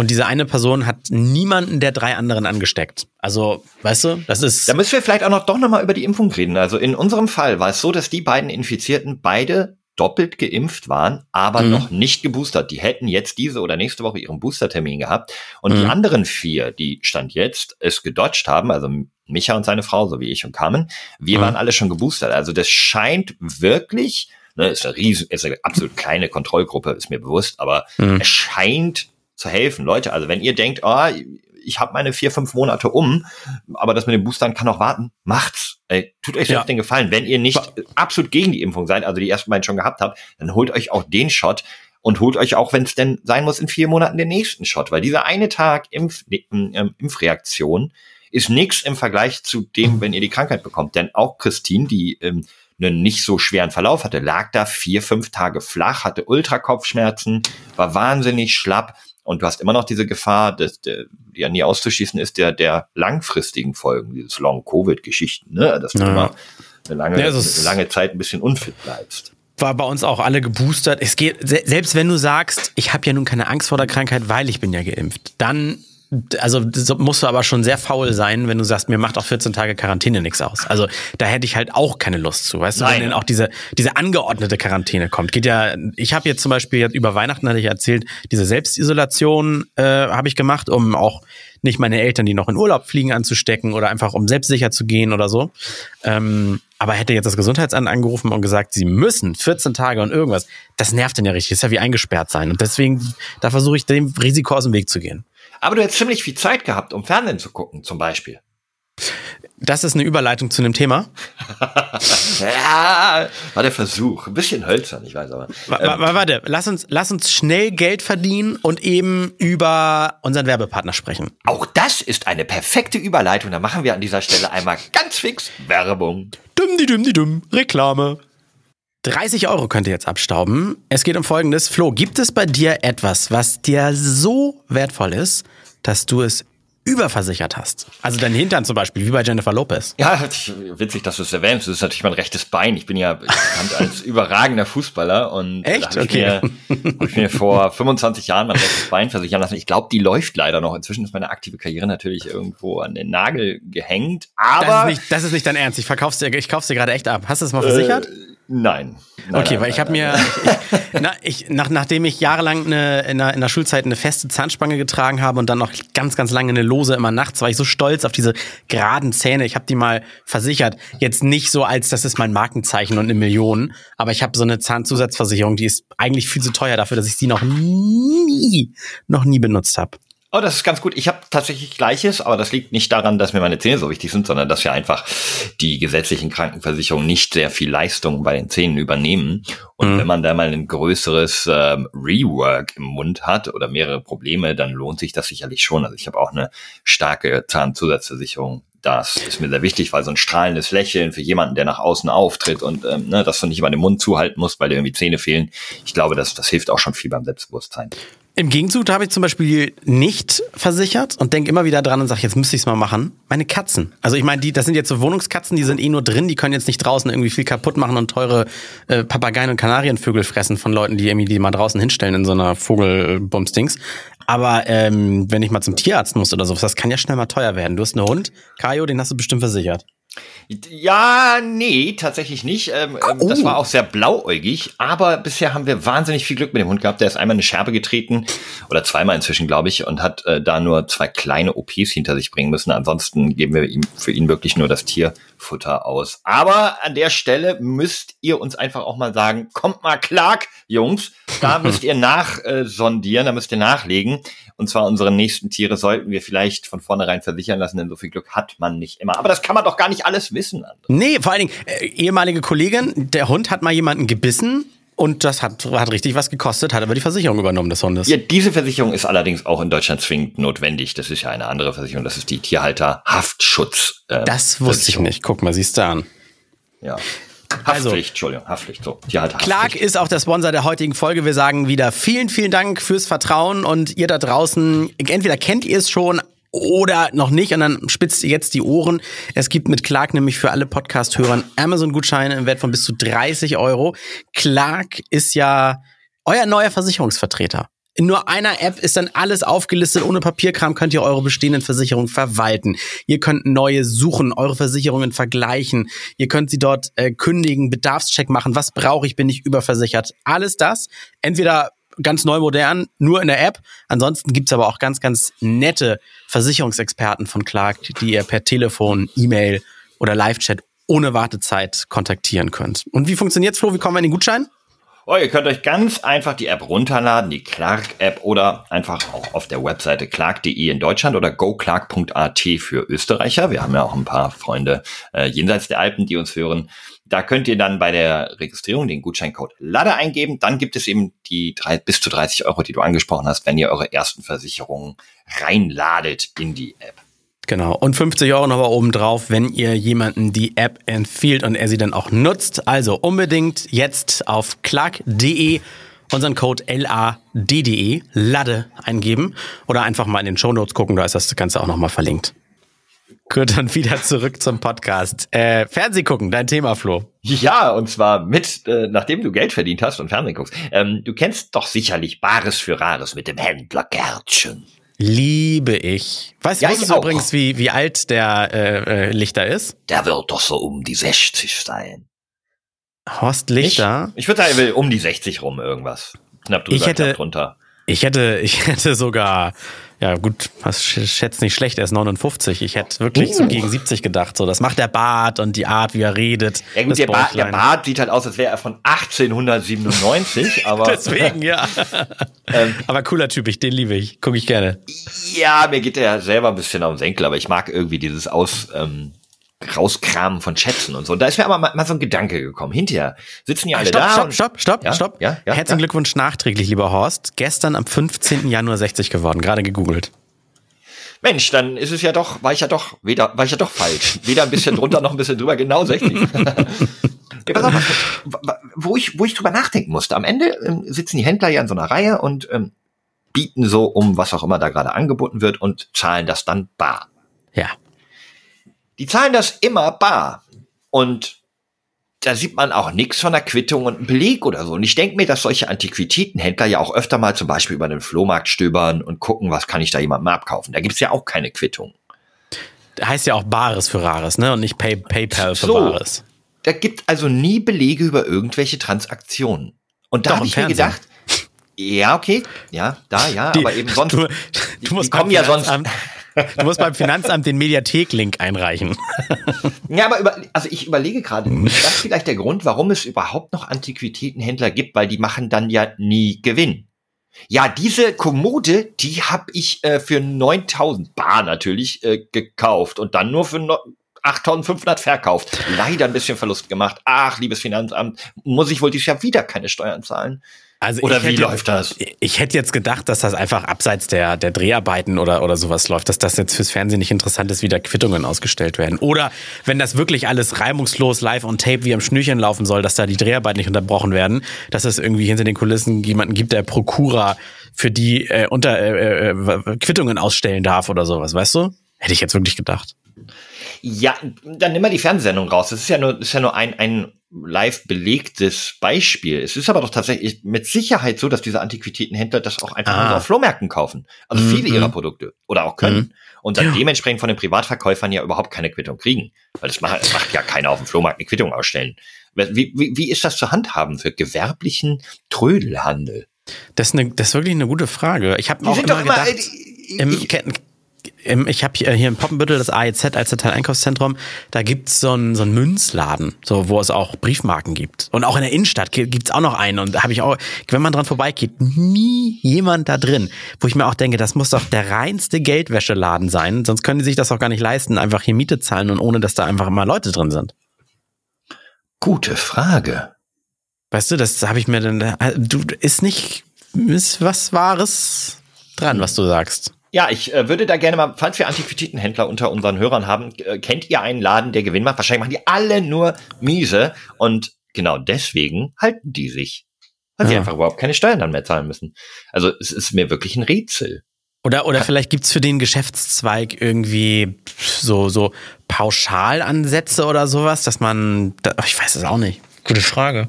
Und diese eine Person hat niemanden der drei anderen angesteckt. Also, weißt du, das ist. Da müssen wir vielleicht auch noch doch nochmal über die Impfung reden. Also in unserem Fall war es so, dass die beiden Infizierten beide doppelt geimpft waren, aber mhm. noch nicht geboostert. Die hätten jetzt diese oder nächste Woche ihren Boostertermin gehabt. Und mhm. die anderen vier, die Stand jetzt es gedodged haben, also Micha und seine Frau, so wie ich und Carmen, wir mhm. waren alle schon geboostert. Also das scheint wirklich, ne, ist eine riesen, ist eine absolut kleine Kontrollgruppe, ist mir bewusst, aber mhm. es scheint zu helfen. Leute, also wenn ihr denkt, oh, ich habe meine vier, fünf Monate um, aber das mit den Boostern kann auch warten, macht's. Ey, tut euch selbst ja. den Gefallen. Wenn ihr nicht absolut gegen die Impfung seid, also die ersten beiden schon gehabt habt, dann holt euch auch den Shot und holt euch auch, wenn es denn sein muss, in vier Monaten den nächsten Shot, weil dieser eine Tag Impf, ähm, Impfreaktion ist nichts im Vergleich zu dem, wenn ihr die Krankheit bekommt. Denn auch Christine, die ähm, einen nicht so schweren Verlauf hatte, lag da vier, fünf Tage flach, hatte Ultrakopfschmerzen, war wahnsinnig schlapp und du hast immer noch diese Gefahr, dass der, die ja nie auszuschließen ist, der, der langfristigen Folgen, dieses Long-Covid-Geschichten, ne? dass du ja. immer eine lange, ja, eine lange Zeit ein bisschen unfit bleibst war bei uns auch alle geboostert. Es geht, selbst wenn du sagst, ich habe ja nun keine Angst vor der Krankheit, weil ich bin ja geimpft, dann also musst du aber schon sehr faul sein, wenn du sagst, mir macht auch 14 Tage Quarantäne nichts aus. Also da hätte ich halt auch keine Lust zu, weißt Nein. du, wenn dann auch diese diese angeordnete Quarantäne kommt. Geht ja, ich habe jetzt zum Beispiel jetzt über Weihnachten hatte ich erzählt, diese Selbstisolation äh, habe ich gemacht, um auch nicht meine Eltern, die noch in Urlaub fliegen, anzustecken oder einfach um selbstsicher zu gehen oder so. Ähm, aber hätte jetzt das Gesundheitsamt angerufen und gesagt, sie müssen 14 Tage und irgendwas, das nervt dann ja richtig. Das ist ja wie eingesperrt sein. Und deswegen, da versuche ich dem Risiko aus dem Weg zu gehen. Aber du hättest ziemlich viel Zeit gehabt, um Fernsehen zu gucken, zum Beispiel. Das ist eine Überleitung zu einem Thema. ja, war der Versuch. Ein bisschen hölzern, ich weiß aber. Ähm, warte, lass uns, lass uns schnell Geld verdienen und eben über unseren Werbepartner sprechen. Auch das ist eine perfekte Überleitung. Da machen wir an dieser Stelle einmal ganz fix Werbung. Dumm die dumm die dumm. Reklame. 30 Euro könnt ihr jetzt abstauben. Es geht um Folgendes. Flo, gibt es bei dir etwas, was dir so wertvoll ist, dass du es überversichert hast. Also dein Hintern zum Beispiel, wie bei Jennifer Lopez. Ja, witzig, dass du es erwähnst. Das ist natürlich mein rechtes Bein. Ich bin ja bekannt als überragender Fußballer und Echt? Da okay. Ich mir, hab ich mir vor 25 Jahren mein rechtes Bein versichern lassen. Ich glaube, die läuft leider noch. Inzwischen ist meine aktive Karriere natürlich irgendwo an den Nagel gehängt. Aber das ist nicht, das ist nicht dein Ernst. Ich verkauf's dir, ich kauf's dir gerade echt ab. Hast du es mal versichert? Äh, nein. nein. Okay, nein, weil ich habe mir, ich, na, ich, nach, nachdem ich jahrelang eine, in, der, in der Schulzeit eine feste Zahnspange getragen habe und dann noch ganz, ganz lange eine lose immer nachts, war ich so stolz auf diese geraden Zähne. Ich habe die mal versichert. Jetzt nicht so, als das ist mein Markenzeichen und eine Million, aber ich habe so eine Zahnzusatzversicherung, die ist eigentlich viel zu teuer dafür, dass ich sie noch nie, noch nie benutzt habe. Oh, das ist ganz gut. Ich habe tatsächlich Gleiches, aber das liegt nicht daran, dass mir meine Zähne so wichtig sind, sondern dass ja einfach die gesetzlichen Krankenversicherungen nicht sehr viel Leistung bei den Zähnen übernehmen. Und mhm. wenn man da mal ein größeres ähm, Rework im Mund hat oder mehrere Probleme, dann lohnt sich das sicherlich schon. Also ich habe auch eine starke Zahnzusatzversicherung das ist mir sehr wichtig, weil so ein strahlendes Lächeln für jemanden, der nach außen auftritt und ähm, ne, dass du nicht immer den Mund zuhalten musst, weil dir irgendwie Zähne fehlen. Ich glaube, das, das hilft auch schon viel beim Selbstbewusstsein. Im Gegenzug habe ich zum Beispiel nicht versichert und denke immer wieder dran und sage, jetzt müsste ich es mal machen. Meine Katzen. Also ich meine, die, das sind jetzt so Wohnungskatzen, die sind eh nur drin, die können jetzt nicht draußen irgendwie viel kaputt machen und teure äh, Papageien und Kanarienvögel fressen von Leuten, die irgendwie die mal draußen hinstellen in so einer Vogelbumsdings. Aber ähm, wenn ich mal zum Tierarzt muss oder sowas, das kann ja schnell mal teuer werden. Du hast einen Hund, Kajo, den hast du bestimmt versichert. Ja, nee, tatsächlich nicht. Ähm, oh. Das war auch sehr blauäugig, aber bisher haben wir wahnsinnig viel Glück mit dem Hund gehabt. Der ist einmal eine Scherbe getreten oder zweimal inzwischen, glaube ich, und hat äh, da nur zwei kleine OPs hinter sich bringen müssen. Ansonsten geben wir ihm für ihn wirklich nur das Tierfutter aus. Aber an der Stelle müsst ihr uns einfach auch mal sagen, kommt mal Clark, Jungs, da müsst ihr nachsondieren, äh, da müsst ihr nachlegen. Und zwar unsere nächsten Tiere sollten wir vielleicht von vornherein versichern lassen, denn so viel Glück hat man nicht immer. Aber das kann man doch gar nicht alles wissen. Nee, vor allen Dingen, äh, ehemalige Kollegin, der Hund hat mal jemanden gebissen. Und das hat, hat richtig was gekostet, hat aber die Versicherung übernommen des Hundes. Ja, diese Versicherung ist allerdings auch in Deutschland zwingend notwendig. Das ist ja eine andere Versicherung, das ist die Tierhalter-Haftschutz. Äh, das wusste ich nicht. Guck mal, siehst du an. Ja. Haftpflicht, also, Entschuldigung, Haftpflicht. So, Tierhalter. Clark ist auch der Sponsor der heutigen Folge. Wir sagen wieder vielen, vielen Dank fürs Vertrauen und ihr da draußen, entweder kennt ihr es schon, oder noch nicht und dann spitzt ihr jetzt die Ohren. Es gibt mit Clark nämlich für alle Podcast-Hörern Amazon-Gutscheine im Wert von bis zu 30 Euro. Clark ist ja euer neuer Versicherungsvertreter. In nur einer App ist dann alles aufgelistet. Ohne Papierkram könnt ihr eure bestehenden Versicherungen verwalten. Ihr könnt neue suchen, eure Versicherungen vergleichen. Ihr könnt sie dort äh, kündigen, Bedarfscheck machen. Was brauche ich? Bin ich überversichert? Alles das. Entweder ganz neu modern, nur in der App. Ansonsten gibt's aber auch ganz, ganz nette Versicherungsexperten von Clark, die ihr per Telefon, E-Mail oder Live-Chat ohne Wartezeit kontaktieren könnt. Und wie funktioniert's, Flo? Wie kommen wir in den Gutschein? Oh, ihr könnt euch ganz einfach die App runterladen, die Clark-App oder einfach auch auf der Webseite clark.de in Deutschland oder goclark.at für Österreicher. Wir haben ja auch ein paar Freunde äh, jenseits der Alpen, die uns hören. Da könnt ihr dann bei der Registrierung den Gutscheincode LADE eingeben. Dann gibt es eben die drei, bis zu 30 Euro, die du angesprochen hast, wenn ihr eure ersten Versicherungen reinladet in die App. Genau. Und 50 Euro nochmal oben drauf, wenn ihr jemanden die App empfiehlt und er sie dann auch nutzt. Also unbedingt jetzt auf clark.de unseren Code LADDE, LADE, eingeben oder einfach mal in den Show Notes gucken, da ist das Ganze auch nochmal verlinkt. Gut, dann wieder zurück zum Podcast. Äh, Fernseh gucken, dein Thema, Flo. Ja, und zwar mit, äh, nachdem du Geld verdient hast und Fernsehen guckst. Ähm, du kennst doch sicherlich Bares für Rares mit dem Händler Gärtchen. Liebe ich. Weißt ja, du übrigens, wie, wie alt der äh, äh, Lichter ist? Der wird doch so um die 60 sein. Horst Lichter? Ich, ich würde sagen, er will um die 60 rum irgendwas. Knapp drüber, ich hätte, knapp drunter. Ich hätte, ich hätte sogar ja, gut, was schätzt nicht schlecht, er ist 59. Ich hätte wirklich uh. so gegen 70 gedacht. So, das macht der Bart und die Art, wie er redet. Ja, gut, der, ba der, Bart sieht halt aus, als wäre er von 1897, aber. Deswegen, ja. ähm, aber cooler Typ, ich, den liebe ich. Gucke ich gerne. Ja, mir geht der selber ein bisschen auf den Senkel, aber ich mag irgendwie dieses Aus, ähm, rauskramen von Schätzen und so. da ist mir aber mal, mal so ein Gedanke gekommen. Hinterher sitzen ja alle stopp, da. Stopp, stopp, stopp, ja? stopp. Ja? Ja? Herzlichen Glückwunsch nachträglich, lieber Horst. Gestern am 15. Januar 60 geworden, gerade gegoogelt. Mensch, dann ist es ja doch, war ich ja doch, weder, war ich ja doch falsch. Weder ein bisschen drunter noch ein bisschen drüber, genau 60. ja, pass auf, wo ich, wo ich drüber nachdenken musste. Am Ende ähm, sitzen die Händler ja in so einer Reihe und ähm, bieten so um, was auch immer da gerade angeboten wird und zahlen das dann bar. Ja. Die zahlen das immer bar. Und da sieht man auch nichts von der Quittung und einem Beleg oder so. Und ich denke mir, dass solche Antiquitätenhändler ja auch öfter mal zum Beispiel über den Flohmarkt stöbern und gucken, was kann ich da jemandem abkaufen. Da gibt's ja auch keine Quittung. Heißt ja auch Bares für Rares, ne? Und nicht Pay PayPal für so, Bares. Da gibt also nie Belege über irgendwelche Transaktionen. Und da habe ich Fernsehen. mir gedacht, ja, okay, ja, da, ja, die, aber eben sonst. Du, du musst die kommen ja sonst. Du musst beim Finanzamt den Mediathek-Link einreichen. Ja, aber über, also ich überlege gerade, ist das vielleicht der Grund, warum es überhaupt noch Antiquitätenhändler gibt, weil die machen dann ja nie Gewinn. Ja, diese Kommode, die habe ich äh, für 9000 Bar natürlich äh, gekauft und dann nur für no 8500 verkauft. Leider ein bisschen Verlust gemacht. Ach, liebes Finanzamt, muss ich wohl dieses Jahr wieder keine Steuern zahlen? Also oder wie hätte, läuft das? Ich hätte jetzt gedacht, dass das einfach abseits der, der Dreharbeiten oder, oder sowas läuft, dass das jetzt fürs Fernsehen nicht interessant ist, wie da Quittungen ausgestellt werden. Oder wenn das wirklich alles reibungslos live on tape wie am Schnürchen laufen soll, dass da die Dreharbeiten nicht unterbrochen werden, dass es irgendwie hinter den Kulissen jemanden gibt, der Prokura für die äh, unter äh, äh, Quittungen ausstellen darf oder sowas, weißt du? Hätte ich jetzt wirklich gedacht. Ja, dann nimm mal die Fernsehsendung raus. Das ist ja nur, das ist ja nur ein, ein live belegtes Beispiel. Es ist aber doch tatsächlich mit Sicherheit so, dass diese Antiquitätenhändler das auch einfach ah. auf Flohmärkten kaufen. Also mhm. viele ihrer Produkte oder auch können. Mhm. Und dann ja. dementsprechend von den Privatverkäufern ja überhaupt keine Quittung kriegen. Weil das macht, das macht ja keiner auf dem Flohmarkt eine Quittung ausstellen. Wie, wie, wie ist das zu handhaben für gewerblichen Trödelhandel? Das ist, eine, das ist wirklich eine gute Frage. Ich habe auch immer gedacht, immer, ich, im, ich habe hier, hier in Poppenbüttel das AEZ als Einkaufszentrum, da gibt's so einen so einen Münzladen, so wo es auch Briefmarken gibt. Und auch in der Innenstadt gibt's auch noch einen. Und da habe ich auch, wenn man dran vorbeigeht, nie jemand da drin. Wo ich mir auch denke, das muss doch der reinste Geldwäscheladen sein. Sonst können die sich das auch gar nicht leisten, einfach hier Miete zahlen und ohne, dass da einfach immer Leute drin sind. Gute Frage. Weißt du, das habe ich mir dann. Du ist nicht ist was Wahres dran, was du sagst. Ja, ich äh, würde da gerne mal, falls wir Antiquitätenhändler unter unseren Hörern haben, äh, kennt ihr einen Laden, der Gewinn macht? Wahrscheinlich machen die alle nur miese und genau deswegen halten die sich. Weil ja. sie einfach überhaupt keine Steuern dann mehr zahlen müssen. Also es ist mir wirklich ein Rätsel. Oder, oder vielleicht gibt's für den Geschäftszweig irgendwie so, so Pauschalansätze oder sowas, dass man, ich weiß es auch nicht. Gute Frage.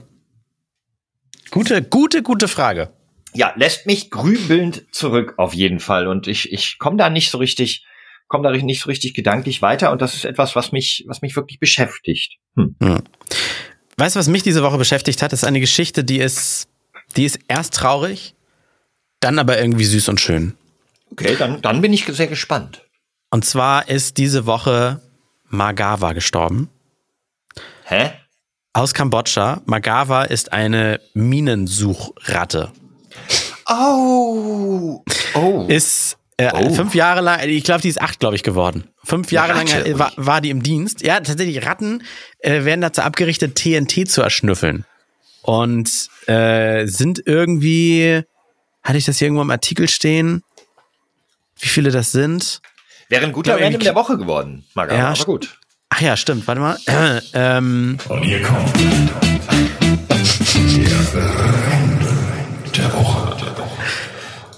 Gute, gute, gute Frage ja, lässt mich grübelnd zurück auf jeden Fall. Und ich, ich komme da nicht so richtig, komme da nicht so richtig gedanklich weiter. Und das ist etwas, was mich, was mich wirklich beschäftigt. Hm. Hm. Weißt du, was mich diese Woche beschäftigt hat? Das ist eine Geschichte, die ist, die ist erst traurig, dann aber irgendwie süß und schön. Okay, dann, dann bin ich sehr gespannt. Und zwar ist diese Woche Magawa gestorben. Hä? Aus Kambodscha. Magawa ist eine Minensuchratte. Oh. Oh. Ist äh, oh. fünf Jahre lang, ich glaube, die ist acht, glaube ich, geworden. Fünf Jahre Ratte, lang war, war, die im Dienst. Ja, tatsächlich, Ratten äh, werden dazu abgerichtet, TNT zu erschnüffeln. Und äh, sind irgendwie, hatte ich das hier irgendwo im Artikel stehen? Wie viele das sind? Wäre ein guter Random der Woche geworden, Marga, ja, aber gut. Ach ja, stimmt, warte mal. ähm, Und hier kommt der Woche.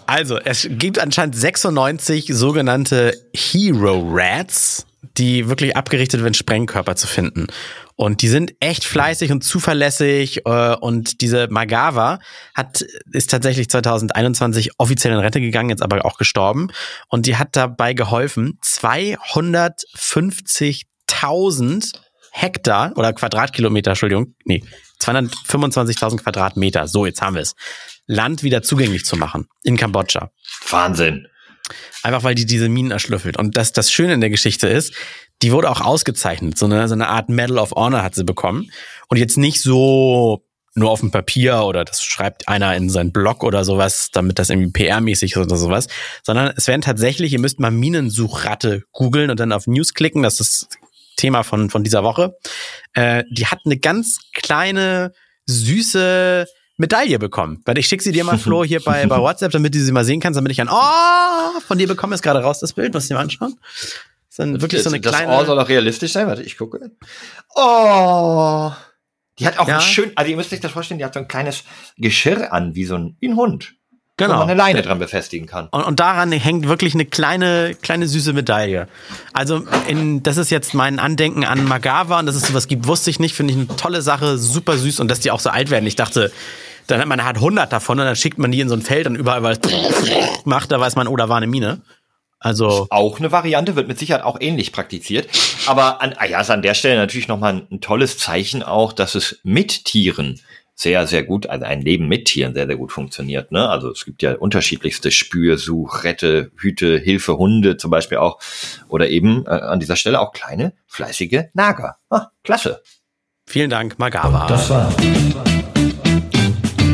Also, es gibt anscheinend 96 sogenannte Hero Rats, die wirklich abgerichtet werden, Sprengkörper zu finden. Und die sind echt fleißig und zuverlässig. Äh, und diese Magawa hat, ist tatsächlich 2021 offiziell in Rente gegangen, jetzt aber auch gestorben. Und die hat dabei geholfen, 250.000 Hektar oder Quadratkilometer, Entschuldigung, nee, 225.000 Quadratmeter, so jetzt haben wir es, Land wieder zugänglich zu machen in Kambodscha. Wahnsinn. Einfach weil die diese Minen erschlüffelt. Und das, das Schöne in der Geschichte ist, die wurde auch ausgezeichnet. So eine, so eine Art Medal of Honor hat sie bekommen. Und jetzt nicht so nur auf dem Papier oder das schreibt einer in seinen Blog oder sowas, damit das irgendwie PR-mäßig ist oder sowas, sondern es werden tatsächlich, ihr müsst mal Minensuchratte googeln und dann auf News klicken, das ist das Thema von, von dieser Woche. Äh, die hat eine ganz kleine, süße Medaille bekommen. Weil ich schicke sie dir mal, Flo, hier bei, bei WhatsApp, damit du sie mal sehen kannst, damit ich an, oh, von dir bekomme jetzt gerade raus das Bild, musst du dir mal anschauen. Das ist dann wirklich so eine das kleine. Das Ohr soll auch realistisch sein, warte, ich gucke. Oh. Die hat auch ja. ein schön, also ihr müsst euch das vorstellen, die hat so ein kleines Geschirr an, wie so ein, wie ein Hund. Genau. Wo man eine Leine dran befestigen kann. Und, und, daran hängt wirklich eine kleine, kleine süße Medaille. Also, in, das ist jetzt mein Andenken an Magawa und dass es sowas gibt, wusste ich nicht. Finde ich eine tolle Sache, super süß und dass die auch so alt werden. Ich dachte, dann hat man halt 100 davon und dann schickt man die in so ein Feld und überall was macht, da weiß man, oh, da war eine Mine. Also auch eine Variante wird mit Sicherheit auch ähnlich praktiziert, aber an, ah ja, ist an der Stelle natürlich noch mal ein, ein tolles Zeichen auch, dass es mit Tieren sehr, sehr gut, also ein Leben mit Tieren sehr, sehr gut funktioniert. Ne? Also es gibt ja unterschiedlichste Spür, Such, Rette, Hüte, Hilfe, Hunde zum Beispiel auch. Oder eben äh, an dieser Stelle auch kleine, fleißige Nager. Ah, klasse. Vielen Dank, Magawa. Das war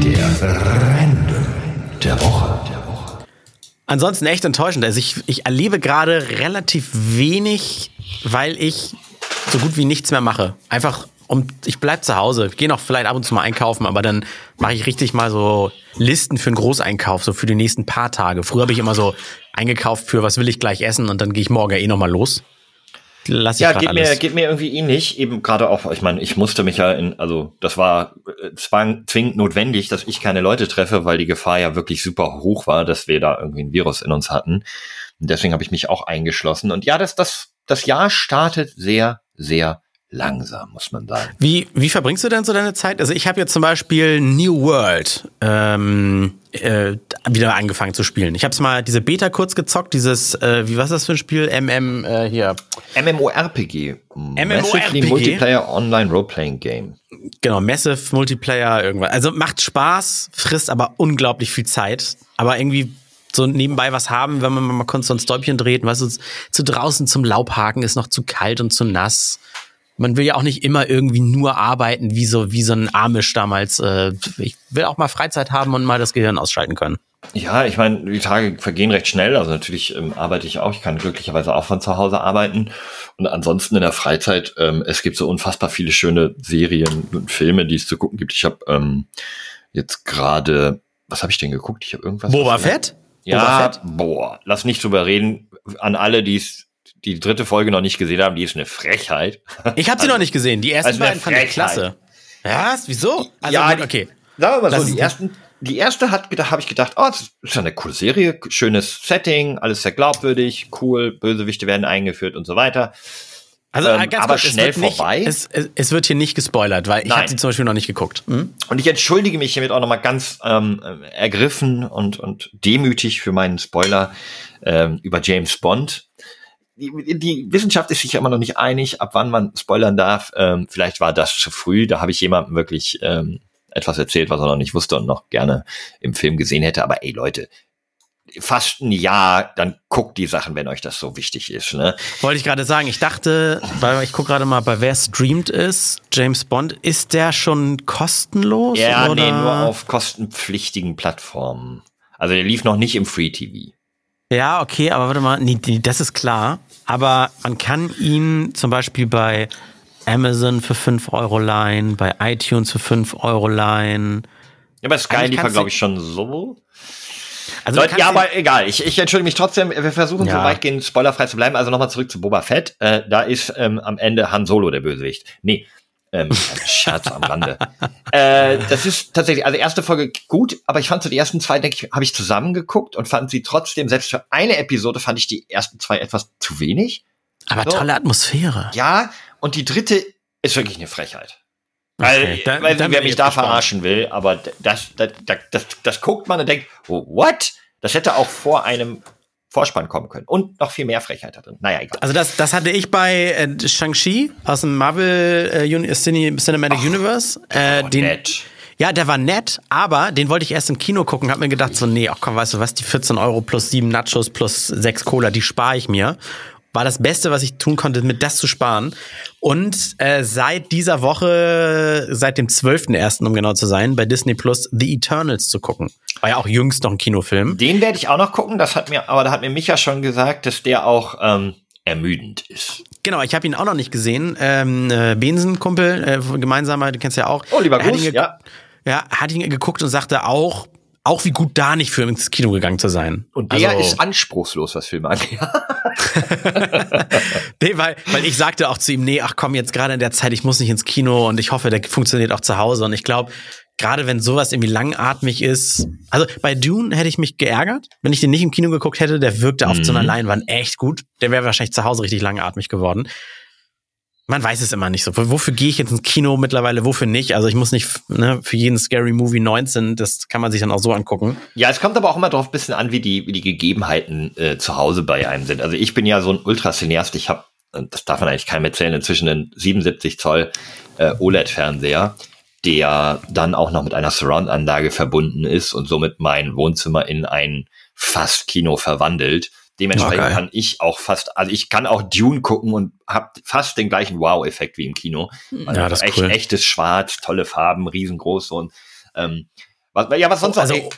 der Random der Woche. Ansonsten echt enttäuschend. Also ich, ich erlebe gerade relativ wenig, weil ich so gut wie nichts mehr mache. Einfach um, ich bleib zu Hause, gehe noch vielleicht ab und zu mal einkaufen, aber dann mache ich richtig mal so Listen für einen Großeinkauf, so für die nächsten paar Tage. Früher habe ich immer so eingekauft für, was will ich gleich essen und dann gehe ich morgen ja eh noch mal los. Lass ich ja, geht alles. mir, geht mir irgendwie ähnlich. Eben gerade auch, ich meine, ich musste mich ja in, also das war äh, zwang, zwingend notwendig, dass ich keine Leute treffe, weil die Gefahr ja wirklich super hoch war, dass wir da irgendwie ein Virus in uns hatten. Und deswegen habe ich mich auch eingeschlossen. Und ja, das, das, das Jahr startet sehr, sehr langsam, muss man sagen. Wie, wie verbringst du denn so deine Zeit? Also ich habe jetzt zum Beispiel New World ähm, äh, wieder angefangen zu spielen. Ich habe es mal diese Beta kurz gezockt, dieses, äh, wie was das für ein Spiel? MM äh, hier. MMORPG. MMORPG. Multiplayer Online Roleplaying Game. Genau, Massive Multiplayer irgendwas. Also macht Spaß, frisst aber unglaublich viel Zeit. Aber irgendwie so nebenbei was haben, wenn man mal kurz so ein Stäubchen dreht, was weißt du, zu draußen zum Laubhaken ist noch zu kalt und zu nass man will ja auch nicht immer irgendwie nur arbeiten, wie so, wie so ein Amish damals. Äh, ich will auch mal Freizeit haben und mal das Gehirn ausschalten können. Ja, ich meine, die Tage vergehen recht schnell. Also natürlich ähm, arbeite ich auch. Ich kann glücklicherweise auch von zu Hause arbeiten. Und ansonsten in der Freizeit, ähm, es gibt so unfassbar viele schöne Serien und Filme, die es zu gucken gibt. Ich habe ähm, jetzt gerade, was habe ich denn geguckt? Ich habe irgendwas. Boba Fett? Ja, Boba Fett? boah, lass nicht drüber reden. An alle, die es die dritte Folge noch nicht gesehen haben, die ist eine Frechheit. Ich habe sie also, noch nicht gesehen. Die ersten also beiden fand ich klasse. Was? Wieso? Also, ja, okay. Sagen wir mal so, die ersten, die erste hat gedacht, habe ich gedacht, oh, das ist eine coole Serie, schönes Setting, alles sehr glaubwürdig, cool, Bösewichte werden eingeführt und so weiter. Also ähm, aber kurz, schnell es vorbei. Nicht, es, es, es, wird hier nicht gespoilert, weil ich habe sie zum Beispiel noch nicht geguckt. Hm? Und ich entschuldige mich hiermit auch nochmal ganz ähm, ergriffen und, und demütig für meinen Spoiler ähm, über James Bond die, die Wissenschaft ist sich ja immer noch nicht einig, ab wann man spoilern darf. Ähm, vielleicht war das zu früh. Da habe ich jemandem wirklich ähm, etwas erzählt, was er noch nicht wusste und noch gerne im Film gesehen hätte. Aber ey Leute, fast ein Jahr, dann guckt die Sachen, wenn euch das so wichtig ist. Ne? Wollte ich gerade sagen. Ich dachte, weil ich gucke gerade mal, bei wer streamt ist, James Bond, ist der schon kostenlos? Ja, oder? nee, nur auf kostenpflichtigen Plattformen. Also der lief noch nicht im Free TV. Ja, okay, aber warte mal, nee, das ist klar. Aber man kann ihn zum Beispiel bei Amazon für 5 Euro leihen, bei iTunes für 5 Euro leihen. Ja, bei Sky liefert, glaube ich, schon so. Also Leute, ja, aber egal. Ich, ich entschuldige mich trotzdem. Wir versuchen ja. so weitgehend spoilerfrei zu bleiben. Also nochmal zurück zu Boba Fett. Äh, da ist ähm, am Ende Han Solo der Bösewicht. Nee, ähm, Scherz am Rande. äh, das ist tatsächlich, also erste Folge gut, aber ich fand so die ersten zwei, denke ich, habe ich zusammengeguckt und fand sie trotzdem, selbst für eine Episode fand ich die ersten zwei etwas zu wenig. Aber so. tolle Atmosphäre. Ja, und die dritte ist wirklich eine Frechheit. Weil, okay, dann, weil dann wer mich da gespannt. verarschen will, aber das, das, das, das, das guckt man und denkt, oh, what? Das hätte auch vor einem Vorspann kommen können. Und noch viel mehr Frechheit da drin. Naja, egal. Also das, das hatte ich bei äh, Shang-Chi aus dem Marvel äh, Cinematic Ach, Universe. Äh, den, nett. Ja, der war nett, aber den wollte ich erst im Kino gucken, hab mir gedacht so, nee, ach komm, weißt du was, die 14 Euro plus 7 Nachos plus 6 Cola, die spare ich mir war das Beste, was ich tun konnte, mit das zu sparen. Und äh, seit dieser Woche, seit dem 12.01., um genau zu sein, bei Disney Plus The Eternals zu gucken. War ja auch jüngst noch ein Kinofilm. Den werde ich auch noch gucken, das hat mir, aber da hat mir Micha schon gesagt, dass der auch ähm, ermüdend ist. Genau, ich habe ihn auch noch nicht gesehen. Ähm, äh, Bensen-Kumpel, äh, gemeinsamer, du kennst ja auch. Oh, lieber Gruß, ja. Ja, hat ihn geguckt und sagte auch, auch wie gut da nicht für ins Kino gegangen zu sein. Und der also, ist anspruchslos, was Filme angeht. nee, weil, weil ich sagte auch zu ihm, nee, ach komm, jetzt gerade in der Zeit, ich muss nicht ins Kino und ich hoffe, der funktioniert auch zu Hause. Und ich glaube, gerade wenn sowas irgendwie langatmig ist, also bei Dune hätte ich mich geärgert, wenn ich den nicht im Kino geguckt hätte, der wirkte mhm. auf so einer mhm. Leinwand echt gut. Der wäre wahrscheinlich zu Hause richtig langatmig geworden. Man weiß es immer nicht so. Wofür gehe ich jetzt ins Kino mittlerweile, wofür nicht? Also ich muss nicht ne, für jeden Scary Movie 19, das kann man sich dann auch so angucken. Ja, es kommt aber auch immer drauf ein bisschen an, wie die, wie die Gegebenheiten äh, zu Hause bei einem sind. Also ich bin ja so ein Ultrasineast, ich habe, das darf man eigentlich keinem erzählen, inzwischen einen 77 Zoll äh, OLED-Fernseher, der dann auch noch mit einer Surround-Anlage verbunden ist und somit mein Wohnzimmer in ein fast Kino verwandelt. Dementsprechend oh, kann ich auch fast, also ich kann auch Dune gucken und habe fast den gleichen Wow-Effekt wie im Kino. Also ja, das ist echt, cool. echtes Schwarz, tolle Farben, riesengroß und ähm, was, ja, was sonst also, auch.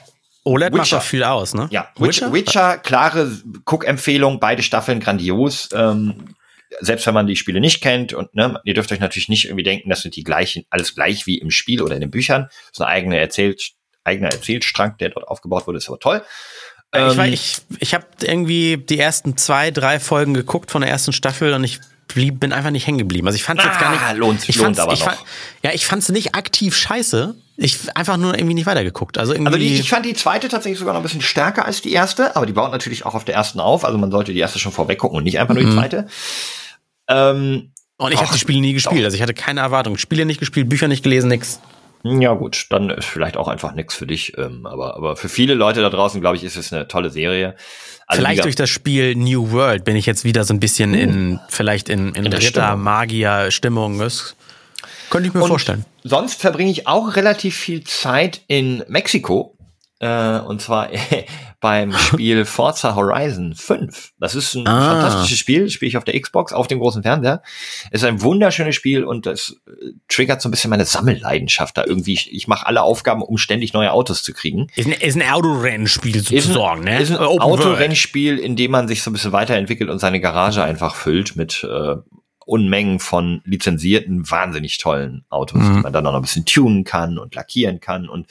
OLED Witcher. macht doch viel aus, ne? Ja, Witcher, Witcher klare Guckempfehlung, beide Staffeln grandios. Ähm, selbst wenn man die Spiele nicht kennt und ne, ihr dürft euch natürlich nicht irgendwie denken, das sind die gleichen, alles gleich wie im Spiel oder in den Büchern. Das ist eine eigene Erzählt, eigener Erzählstrang, der dort aufgebaut wurde, ist aber toll. Ähm, ich ich, ich habe irgendwie die ersten zwei, drei Folgen geguckt von der ersten Staffel und ich blieb, bin einfach nicht hängen geblieben. Also ich fand es ah, jetzt gar nicht. Ah, lohnt, ich lohnt aber ich noch. Fand, ja, ich fand es nicht aktiv scheiße. Ich einfach nur irgendwie nicht weitergeguckt. Also irgendwie. Also die, ich fand die zweite tatsächlich sogar noch ein bisschen stärker als die erste, aber die baut natürlich auch auf der ersten auf. Also man sollte die erste schon vorweg gucken und nicht einfach nur die mhm. zweite. Ähm, und ich habe die Spiele nie gespielt. Doch. Also ich hatte keine Erwartung. Spiele nicht gespielt, Bücher nicht gelesen, nix. Ja gut, dann ist vielleicht auch einfach nichts für dich. Ähm, aber, aber für viele Leute da draußen, glaube ich, ist es eine tolle Serie. Also vielleicht durch das Spiel New World bin ich jetzt wieder so ein bisschen uh, in, vielleicht in, in, in Ritter, Magier, Stimmung. Könnte ich mir Und vorstellen. Sonst verbringe ich auch relativ viel Zeit in Mexiko. Äh, und zwar beim Spiel Forza Horizon 5. Das ist ein ah. fantastisches Spiel, spiele ich auf der Xbox, auf dem großen Fernseher. Es ist ein wunderschönes Spiel und das äh, triggert so ein bisschen meine Sammelleidenschaft da irgendwie. Ich, ich mache alle Aufgaben, um ständig neue Autos zu kriegen. Ist ein, ist ein Autorennspiel sozusagen, ne? Ist ein Autorennspiel, in dem man sich so ein bisschen weiterentwickelt und seine Garage einfach füllt mit äh, Unmengen von lizenzierten, wahnsinnig tollen Autos, mhm. die man dann auch noch ein bisschen tunen kann und lackieren kann. Und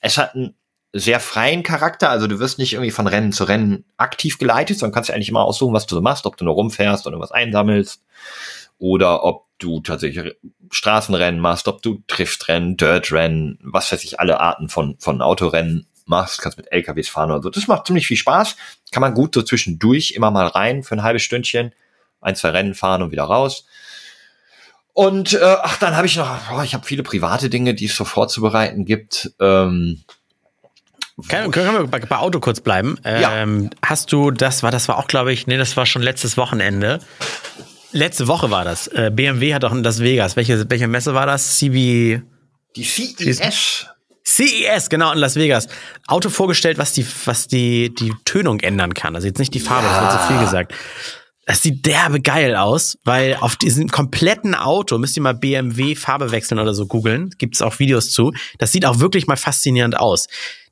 es hat ein sehr freien Charakter. Also du wirst nicht irgendwie von Rennen zu Rennen aktiv geleitet, sondern kannst ja eigentlich immer aussuchen, was du so machst, ob du nur rumfährst oder was einsammelst oder ob du tatsächlich Straßenrennen machst, ob du Driftrennen, Dirtrennen, was weiß ich, alle Arten von, von Autorennen machst, kannst mit LKWs fahren oder so. Das macht ziemlich viel Spaß. Kann man gut so zwischendurch immer mal rein für ein halbes Stündchen, ein, zwei Rennen fahren und wieder raus. Und äh, ach, dann habe ich noch, oh, ich habe viele private Dinge, die es so vorzubereiten gibt. Ähm, können, können wir bei, Auto kurz bleiben? Ja. Ähm, hast du, das war, das war auch, glaube ich, nee, das war schon letztes Wochenende. Letzte Woche war das. Äh, BMW hat auch in Las Vegas. Welche, welche Messe war das? CB. Die CES. CES, genau, in Las Vegas. Auto vorgestellt, was die, was die, die Tönung ändern kann. Also jetzt nicht die Farbe, ja. das wird zu viel gesagt. Das sieht derbe geil aus, weil auf diesem kompletten Auto müsst ihr mal BMW Farbe wechseln oder so googeln. Gibt es auch Videos zu. Das sieht auch wirklich mal faszinierend aus.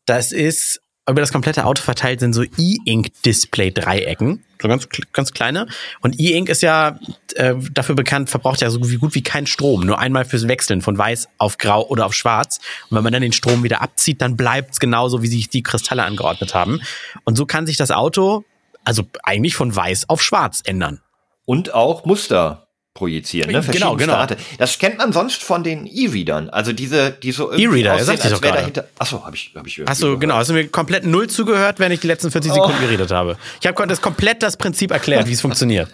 Das ist über das komplette Auto verteilt sind so E-Ink-Display-Dreiecken, so ganz, ganz kleine. Und E-Ink ist ja äh, dafür bekannt, verbraucht ja so gut wie kein Strom. Nur einmal fürs Wechseln von weiß auf grau oder auf schwarz. Und wenn man dann den Strom wieder abzieht, dann bleibt's genauso, wie sich die Kristalle angeordnet haben. Und so kann sich das Auto also eigentlich von weiß auf schwarz ändern. Und auch Muster projizieren, ne? Genau, genau. Arte. Das kennt man sonst von den E-Readern, also diese, die so E-Reader, aussehen, als wäre dahinter. Achso, habe ich, habe ich. Hast du genau, hast du mir komplett null zugehört, wenn ich die letzten 40 Sekunden oh. geredet habe. Ich habe das komplett das Prinzip erklärt, wie es funktioniert.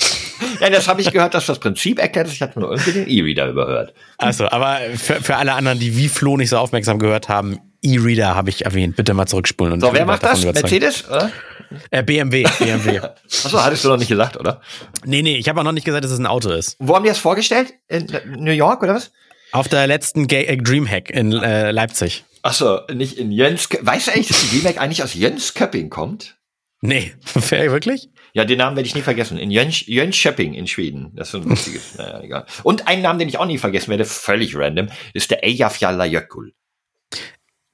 ja, das habe ich gehört, dass das Prinzip erklärt ist. Ich hatte nur irgendwie den E-Reader überhört. Achso, aber für, für alle anderen, die wie Flo nicht so aufmerksam gehört haben, E-Reader habe ich erwähnt. Bitte mal zurückspulen. Und so, wer macht das? Mercedes? Oder? Äh, BMW, BMW. Achso, hattest du noch nicht gesagt, oder? Nee, nee, ich habe auch noch nicht gesagt, dass es ein Auto ist. Wo haben die das vorgestellt? In New York oder was? Auf der letzten Ga äh, Dreamhack in äh, Leipzig. Achso, nicht in Jöns. Weißt du eigentlich, dass die Dreamhack eigentlich aus Jönköping kommt? Nee, wirklich? Ja, den Namen werde ich nie vergessen. In Jöns, Jönköping in Schweden. Das ist so ein lustiges. naja, egal. Und einen Namen, den ich auch nie vergessen werde, völlig random, ist der Eyjafjallajökull.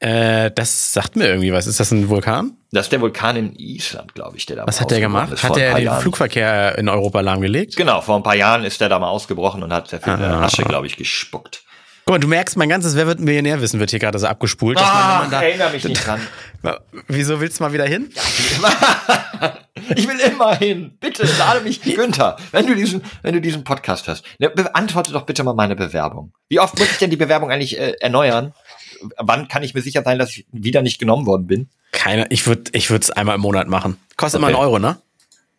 Äh, das sagt mir irgendwie was. Ist das ein Vulkan? Das ist der Vulkan in Island, glaube ich, der da Was hat der gemacht? Hat der den Jahren. Flugverkehr in Europa lahmgelegt? Genau, vor ein paar Jahren ist der da mal ausgebrochen und hat sehr viel ah, Asche, glaube ich, gespuckt. Guck mal, du merkst, mein ganzes Wer wird Millionärwissen wird hier gerade so abgespult. Ah, man, man erinnere mich nicht dran. Wieso willst du mal wieder hin? Ja, ich, will immer, ich will immer hin. Bitte lade mich, Günther, wenn du diesen, wenn du diesen Podcast hast. Ne, beantworte doch bitte mal meine Bewerbung. Wie oft muss ich denn die Bewerbung eigentlich äh, erneuern? Wann kann ich mir sicher sein, dass ich wieder nicht genommen worden bin? Keine, ich würde ich würde es einmal im Monat machen. Kostet okay. immer einen Euro, ne?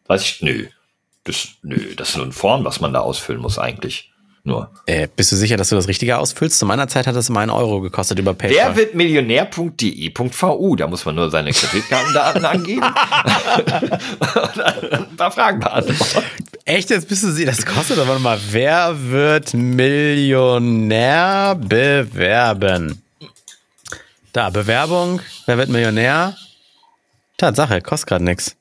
Weiß ich, nö. Das, nö, das ist nur ein Form, was man da ausfüllen muss eigentlich. Nur. Äh, bist du sicher, dass du das Richtige ausfüllst? Zu meiner Zeit hat das mal einen Euro gekostet über PayPal. Wer wird Millionär.de.vu? Da muss man nur seine Kreditkartendaten angeben. ein paar Fragen beantworten. Echt, jetzt bist du sie, das kostet aber mal. Wer wird Millionär bewerben? Da, Bewerbung. Wer wird Millionär? Tatsache, kostet gerade nichts.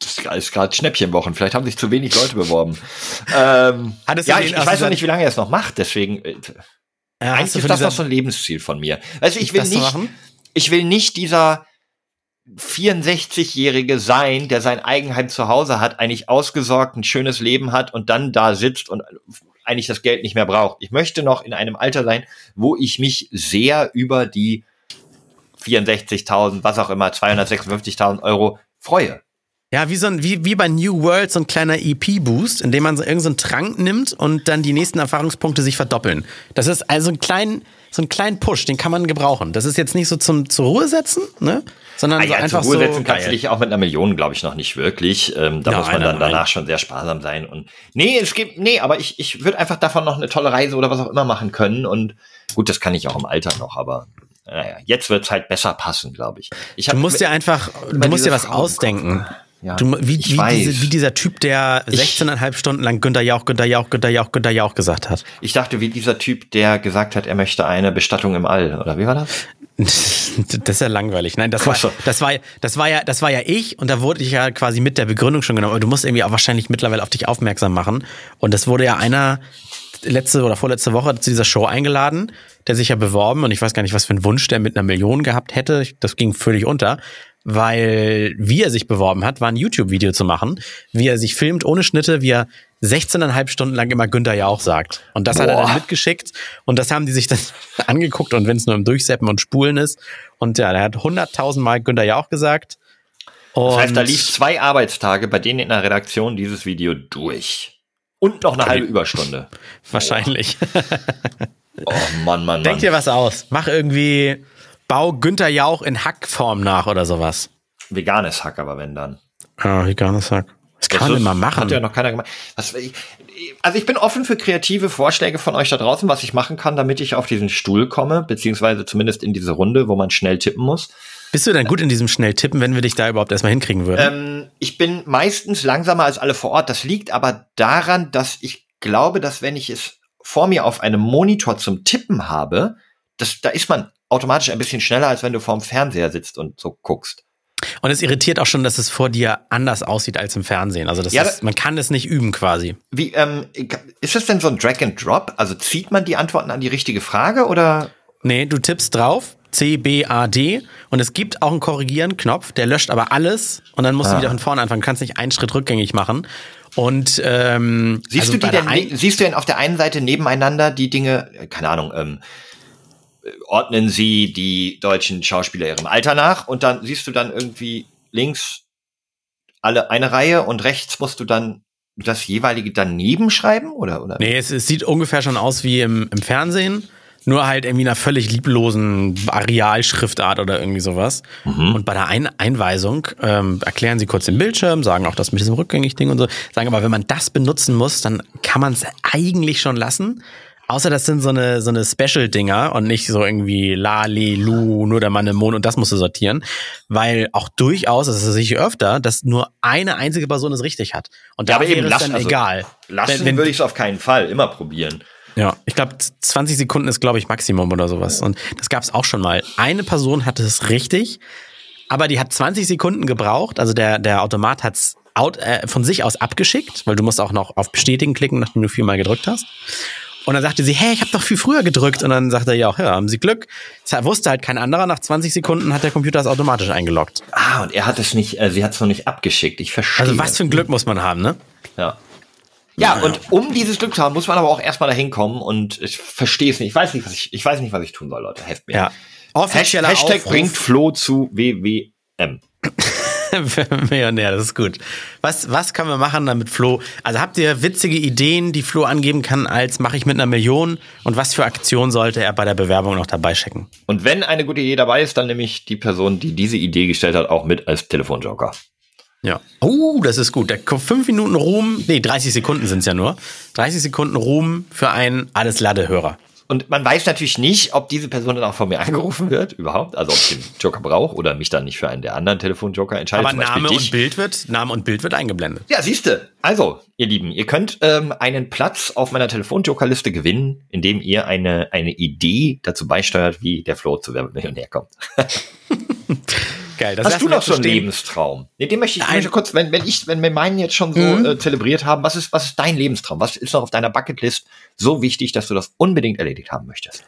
Das ist gerade Schnäppchenwochen. Vielleicht haben sich zu wenig Leute beworben. ähm, ja, ich, ich weiß noch nicht, wie lange er es noch macht. Deswegen, äh, ja, eigentlich ist das noch so ein Lebensziel von mir. Also ich will nicht, ich will nicht dieser 64-Jährige sein, der sein Eigenheim zu Hause hat, eigentlich ausgesorgt, ein schönes Leben hat und dann da sitzt und eigentlich das Geld nicht mehr braucht. Ich möchte noch in einem Alter sein, wo ich mich sehr über die 64.000, was auch immer, 256.000 Euro freue. Ja, wie so ein, wie, wie bei New World so ein kleiner EP-Boost, in dem man so irgendeinen so Trank nimmt und dann die nächsten Erfahrungspunkte sich verdoppeln. Das ist also ein kleinen, so ein kleinen Push, den kann man gebrauchen. Das ist jetzt nicht so zum zur Ruhe setzen, ne? Sondern ah, ja, so einfach zur Ruhe setzen kannst du dich auch mit einer Million, glaube ich, noch nicht wirklich. Ähm, da ja, muss man dann danach schon sehr sparsam sein. Und nee, es gibt, nee, aber ich, ich würde einfach davon noch eine tolle Reise oder was auch immer machen können. Und gut, das kann ich auch im Alter noch, aber naja, jetzt wird's halt besser passen, glaube ich. ich hab, du musst dir einfach, du musst dir was Frau ausdenken. Ja, du, wie, wie, diese, wie, dieser Typ, der 16,5 Stunden lang Günter Jauch, Günter Jauch, Günter Jauch, Günter Jauch gesagt hat. Ich dachte, wie dieser Typ, der gesagt hat, er möchte eine Bestattung im All, oder wie war das? das ist ja langweilig. Nein, das war, das war, das war ja, das war ja ich und da wurde ich ja quasi mit der Begründung schon genommen. Aber du musst irgendwie auch wahrscheinlich mittlerweile auf dich aufmerksam machen. Und das wurde ja einer letzte oder vorletzte Woche zu dieser Show eingeladen, der sich ja beworben und ich weiß gar nicht, was für einen Wunsch der mit einer Million gehabt hätte. Das ging völlig unter weil wie er sich beworben hat, war ein YouTube-Video zu machen, wie er sich filmt ohne Schnitte, wie er 16,5 Stunden lang immer Günther ja auch sagt. Und das Boah. hat er dann mitgeschickt und das haben die sich dann angeguckt und wenn es nur im Durchseppen und Spulen ist. Und ja, er hat 100.000 Mal Günther ja auch gesagt. Das heißt, da lief zwei Arbeitstage bei denen in der Redaktion dieses Video durch. Und noch eine halbe Überstunde. Wahrscheinlich. Oh Mann, Mann, Mann. Denk dir was aus. Mach irgendwie Bau Günther Jauch in Hackform nach oder sowas. Veganes Hack, aber wenn dann. Ja, veganes Hack. Das kann das man immer machen. Hat ja noch keiner gemacht. Was, also ich bin offen für kreative Vorschläge von euch da draußen, was ich machen kann, damit ich auf diesen Stuhl komme, beziehungsweise zumindest in diese Runde, wo man schnell tippen muss. Bist du denn gut in diesem schnell tippen, wenn wir dich da überhaupt erstmal hinkriegen würden? Ähm, ich bin meistens langsamer als alle vor Ort. Das liegt aber daran, dass ich glaube, dass wenn ich es vor mir auf einem Monitor zum Tippen habe, das, da ist man automatisch ein bisschen schneller, als wenn du vorm Fernseher sitzt und so guckst. Und es irritiert auch schon, dass es vor dir anders aussieht als im Fernsehen. Also das ja, ist, man kann es nicht üben quasi. Wie ähm, ist das denn so ein Drag and Drop? Also zieht man die Antworten an die richtige Frage oder? Nee, du tippst drauf, C, B, A, D und es gibt auch einen Korrigieren-Knopf, der löscht aber alles und dann musst ah. du wieder von vorne anfangen. Du kannst nicht einen Schritt rückgängig machen. Und ähm, siehst also du die denn, siehst du denn auf der einen Seite nebeneinander die Dinge, keine Ahnung, ähm, ordnen sie die deutschen Schauspieler ihrem Alter nach und dann siehst du dann irgendwie links alle eine Reihe und rechts musst du dann das jeweilige daneben schreiben oder oder? Nee, es, es sieht ungefähr schon aus wie im, im Fernsehen. Nur halt irgendwie einer völlig lieblosen Arealschriftart oder irgendwie sowas. Mhm. Und bei der Ein Einweisung ähm, erklären sie kurz den Bildschirm, sagen auch das mit diesem Rückgängig-Ding und so. Sagen aber, wenn man das benutzen muss, dann kann man es eigentlich schon lassen. Außer das sind so eine, so eine Special-Dinger und nicht so irgendwie La, Li, Lu, nur der Mann im Mond und das musst du sortieren. Weil auch durchaus, das ist sicher öfter, dass nur eine einzige Person es richtig hat. Und da ja, aber eben ist dann also, egal. Lassen wenn, wenn, würde ich es auf keinen Fall, immer probieren. Ja, ich glaube, 20 Sekunden ist, glaube ich, Maximum oder sowas. Und das gab es auch schon mal. Eine Person hatte es richtig, aber die hat 20 Sekunden gebraucht. Also der, der Automat hat es äh, von sich aus abgeschickt, weil du musst auch noch auf Bestätigen klicken, nachdem du viermal gedrückt hast. Und dann sagte sie, hey, ich habe doch viel früher gedrückt. Und dann sagte er, ja, ja, haben Sie Glück. Das wusste halt kein anderer. Nach 20 Sekunden hat der Computer es automatisch eingeloggt. Ah, und er hat es nicht, äh, sie hat es noch nicht abgeschickt. Ich verstehe. Also was für ein Glück muss man haben, ne? Ja. Ja, ja, und um dieses Glück zu haben, muss man aber auch erstmal dahin kommen und ich verstehe es nicht. Ich weiß nicht, was ich, ich weiß nicht, was ich tun soll, Leute. Helft mir. Ja. Offizieller Hashtag Aufruf. bringt Flo zu WWM. Millionär, das ist gut. Was, was können wir machen, damit Flo, also habt ihr witzige Ideen, die Flo angeben kann, als mache ich mit einer Million und was für Aktion sollte er bei der Bewerbung noch dabei checken? Und wenn eine gute Idee dabei ist, dann nehme ich die Person, die diese Idee gestellt hat, auch mit als Telefonjoker. Ja. Oh, das ist gut. Der fünf Minuten Ruhm, nee, 30 Sekunden sind es ja nur. 30 Sekunden Ruhm für einen Alles-Lade-Hörer. Und man weiß natürlich nicht, ob diese Person dann auch von mir angerufen wird, überhaupt. Also ob ich den Joker brauche oder mich dann nicht für einen der anderen Telefonjoker entscheidet. Aber Name und Bild wird, Name und Bild wird eingeblendet. Ja, siehste. Also, ihr Lieben, ihr könnt ähm, einen Platz auf meiner Telefonjokerliste gewinnen, indem ihr eine, eine Idee dazu beisteuert, wie der Flo zu Werbemillionär kommt. Geil. Das Hast du noch so einen Lebenstraum? Nee, den möchte ich, möchte kurz, wenn, wenn ich, wenn wir meinen jetzt schon so mhm. äh, zelebriert haben, was ist, was ist dein Lebenstraum? Was ist noch auf deiner Bucketlist so wichtig, dass du das unbedingt erledigt haben möchtest?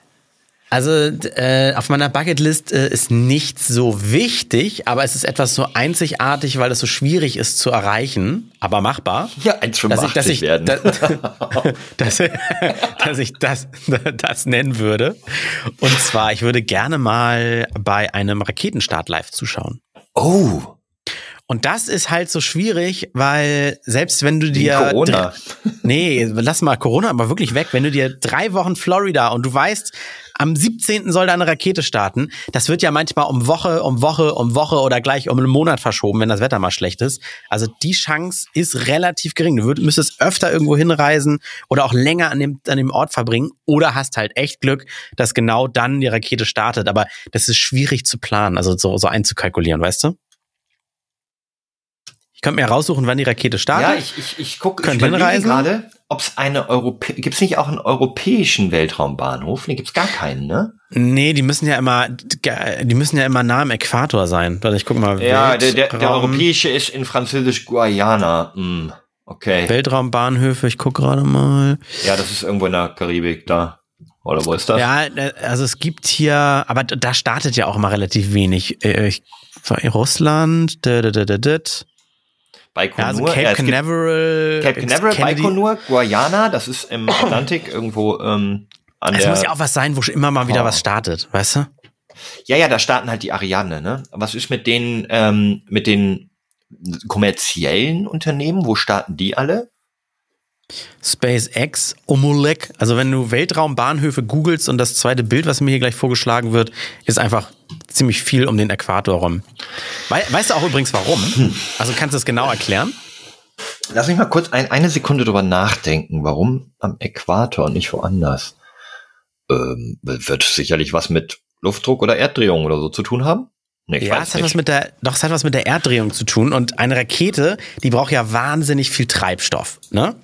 Also äh, auf meiner Bucketlist äh, ist nichts so wichtig, aber es ist etwas so einzigartig, weil es so schwierig ist zu erreichen, aber machbar. Ja, 1,85 dass ich, werden. Da, dass, dass ich das, das nennen würde. Und zwar, ich würde gerne mal bei einem Raketenstart live zuschauen. Oh. Und das ist halt so schwierig, weil selbst wenn du dir. Corona. Nee, lass mal Corona aber wirklich weg. Wenn du dir drei Wochen Florida und du weißt, am 17. soll da eine Rakete starten. Das wird ja manchmal um Woche, um Woche, um Woche oder gleich um einen Monat verschoben, wenn das Wetter mal schlecht ist. Also die Chance ist relativ gering. Du müsstest öfter irgendwo hinreisen oder auch länger an dem, an dem Ort verbringen oder hast halt echt Glück, dass genau dann die Rakete startet. Aber das ist schwierig zu planen, also so, so einzukalkulieren, weißt du? Ich könnte mir raussuchen, wann die Rakete startet. Ja, ich, ich, ich gucke ich gerade, ob es eine Europä gibt es nicht auch einen europäischen Weltraumbahnhof? Nee, gibt's gar keinen, ne? Nee, die müssen ja immer, die müssen ja immer nah am Äquator sein. Warte, ich guck mal. Ja, der, der, der europäische ist in Französisch Guayana. Hm, okay. Weltraumbahnhöfe, ich guck gerade mal. Ja, das ist irgendwo in der Karibik da. Oder wo ist das? Ja, also es gibt hier, aber da startet ja auch mal relativ wenig. Äh, ich, Russland, da, da, da, da, da. Baikonur. Ja, also Cape ja, Canaveral. Cape Canaveral, Baikonur, Guayana, das ist im Atlantik irgendwo ähm, an es der... Es muss ja auch was sein, wo immer mal wieder oh. was startet, weißt du? Ja, ja, da starten halt die Ariane, ne? Was ist mit den, ähm, mit den kommerziellen Unternehmen? Wo starten die alle? SpaceX, Omolek. Also wenn du Weltraumbahnhöfe googelst und das zweite Bild, was mir hier gleich vorgeschlagen wird, ist einfach ziemlich viel um den Äquator rum. weißt du auch übrigens warum? Also kannst du das genau erklären? Lass mich mal kurz ein, eine Sekunde drüber nachdenken. Warum am Äquator und nicht woanders? Ähm, wird sicherlich was mit Luftdruck oder Erddrehung oder so zu tun haben? Nee, ja, es hat was mit der, doch, es hat was mit der Erddrehung zu tun. Und eine Rakete, die braucht ja wahnsinnig viel Treibstoff. Ne?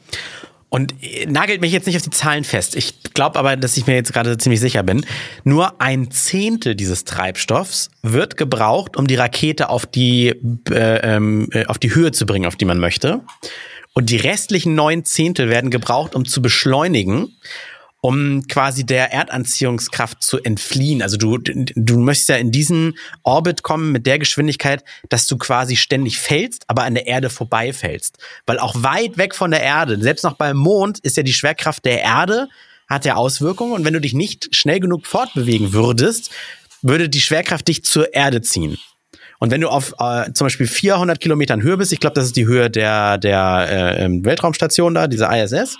Und äh, nagelt mich jetzt nicht auf die Zahlen fest. Ich glaube aber, dass ich mir jetzt gerade ziemlich sicher bin. Nur ein Zehntel dieses Treibstoffs wird gebraucht, um die Rakete auf die, äh, ähm, äh, auf die Höhe zu bringen, auf die man möchte. Und die restlichen neun Zehntel werden gebraucht, um zu beschleunigen um quasi der Erdanziehungskraft zu entfliehen. Also du, du möchtest ja in diesen Orbit kommen mit der Geschwindigkeit, dass du quasi ständig fällst, aber an der Erde vorbeifällst. Weil auch weit weg von der Erde, selbst noch beim Mond, ist ja die Schwerkraft der Erde, hat ja Auswirkungen. Und wenn du dich nicht schnell genug fortbewegen würdest, würde die Schwerkraft dich zur Erde ziehen. Und wenn du auf äh, zum Beispiel 400 Kilometern Höhe bist, ich glaube, das ist die Höhe der, der äh, ähm, Weltraumstation da, diese ISS,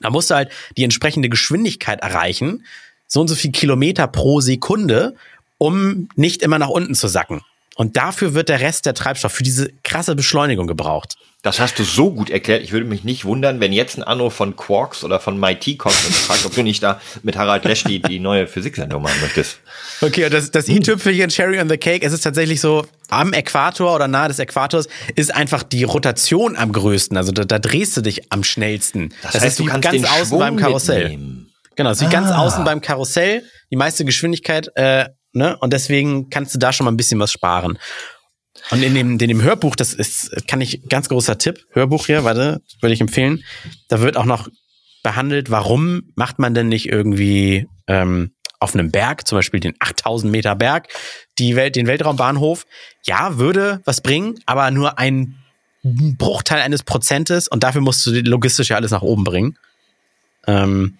da musst du halt die entsprechende Geschwindigkeit erreichen, so und so viel Kilometer pro Sekunde, um nicht immer nach unten zu sacken. Und dafür wird der Rest der Treibstoff für diese krasse Beschleunigung gebraucht. Das hast du so gut erklärt. Ich würde mich nicht wundern, wenn jetzt ein Anruf von Quarks oder von MIT kommt und fragt, ob du nicht da mit Harald Lesch die, die neue Physiksendung machen möchtest. Okay, und das, das i-Tüpfelchen Cherry on the Cake, es ist tatsächlich so, am Äquator oder nahe des Äquators ist einfach die Rotation am größten. Also da, da drehst du dich am schnellsten. Das, das heißt, ist wie ganz außen Schwung beim Karussell. Mitnehmen. Genau, das ist wie ah. ganz außen beim Karussell. Die meiste Geschwindigkeit, äh, ne? Und deswegen kannst du da schon mal ein bisschen was sparen. Und in dem, in dem Hörbuch, das ist, kann ich, ganz großer Tipp, Hörbuch hier, warte, würde ich empfehlen. Da wird auch noch behandelt, warum macht man denn nicht irgendwie ähm, auf einem Berg, zum Beispiel den 8000 Meter Berg, die Welt, den Weltraumbahnhof. Ja, würde was bringen, aber nur ein Bruchteil eines Prozentes und dafür musst du logistisch ja alles nach oben bringen. Ähm,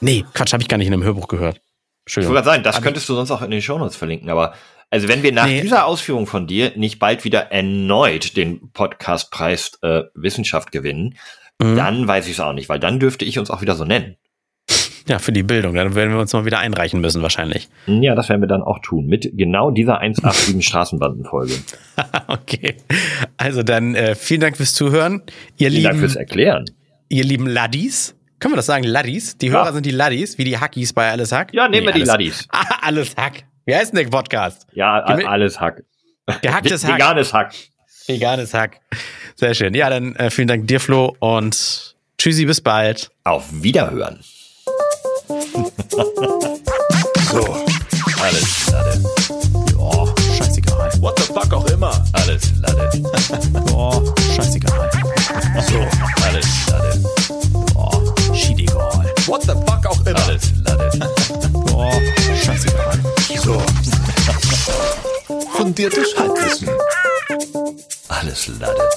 nee, Quatsch, habe ich gar nicht in einem Hörbuch gehört. Ich wollte gerade sagen, das könntest du sonst auch in den Shownotes verlinken, aber also wenn wir nach nee. dieser Ausführung von dir nicht bald wieder erneut den Podcastpreis äh, Wissenschaft gewinnen, mhm. dann weiß ich es auch nicht, weil dann dürfte ich uns auch wieder so nennen. Ja, für die Bildung. Dann werden wir uns mal wieder einreichen müssen, wahrscheinlich. Ja, das werden wir dann auch tun. Mit genau dieser 187 Straßenbandenfolge. okay. Also dann äh, vielen Dank fürs Zuhören. Ihr vielen lieben, Dank fürs Erklären. Ihr lieben Laddies. Können wir das sagen? Laddies? Die ja. Hörer sind die Laddies, wie die Hackies bei Alles Hack? Ja, nehmen nee, wir die Laddies. alles Hack. Wie heißt denn der Podcast? Ja, alles Hack. Gehacktes Hack. Veganes Hack. Veganes Hack. Sehr schön. Ja, dann äh, vielen Dank dir, Flo, und tschüssi, bis bald. Auf Wiederhören. so, alles Lade. Boah, scheißegal. What the fuck auch immer. Alles Lade. Boah, scheißegal. So, alles Lade. Boah, shit egal what the fuck auch immer. Alles, Lade. Boah, scheißegal. So. Fundiertes Halbwissen. Alles Lade.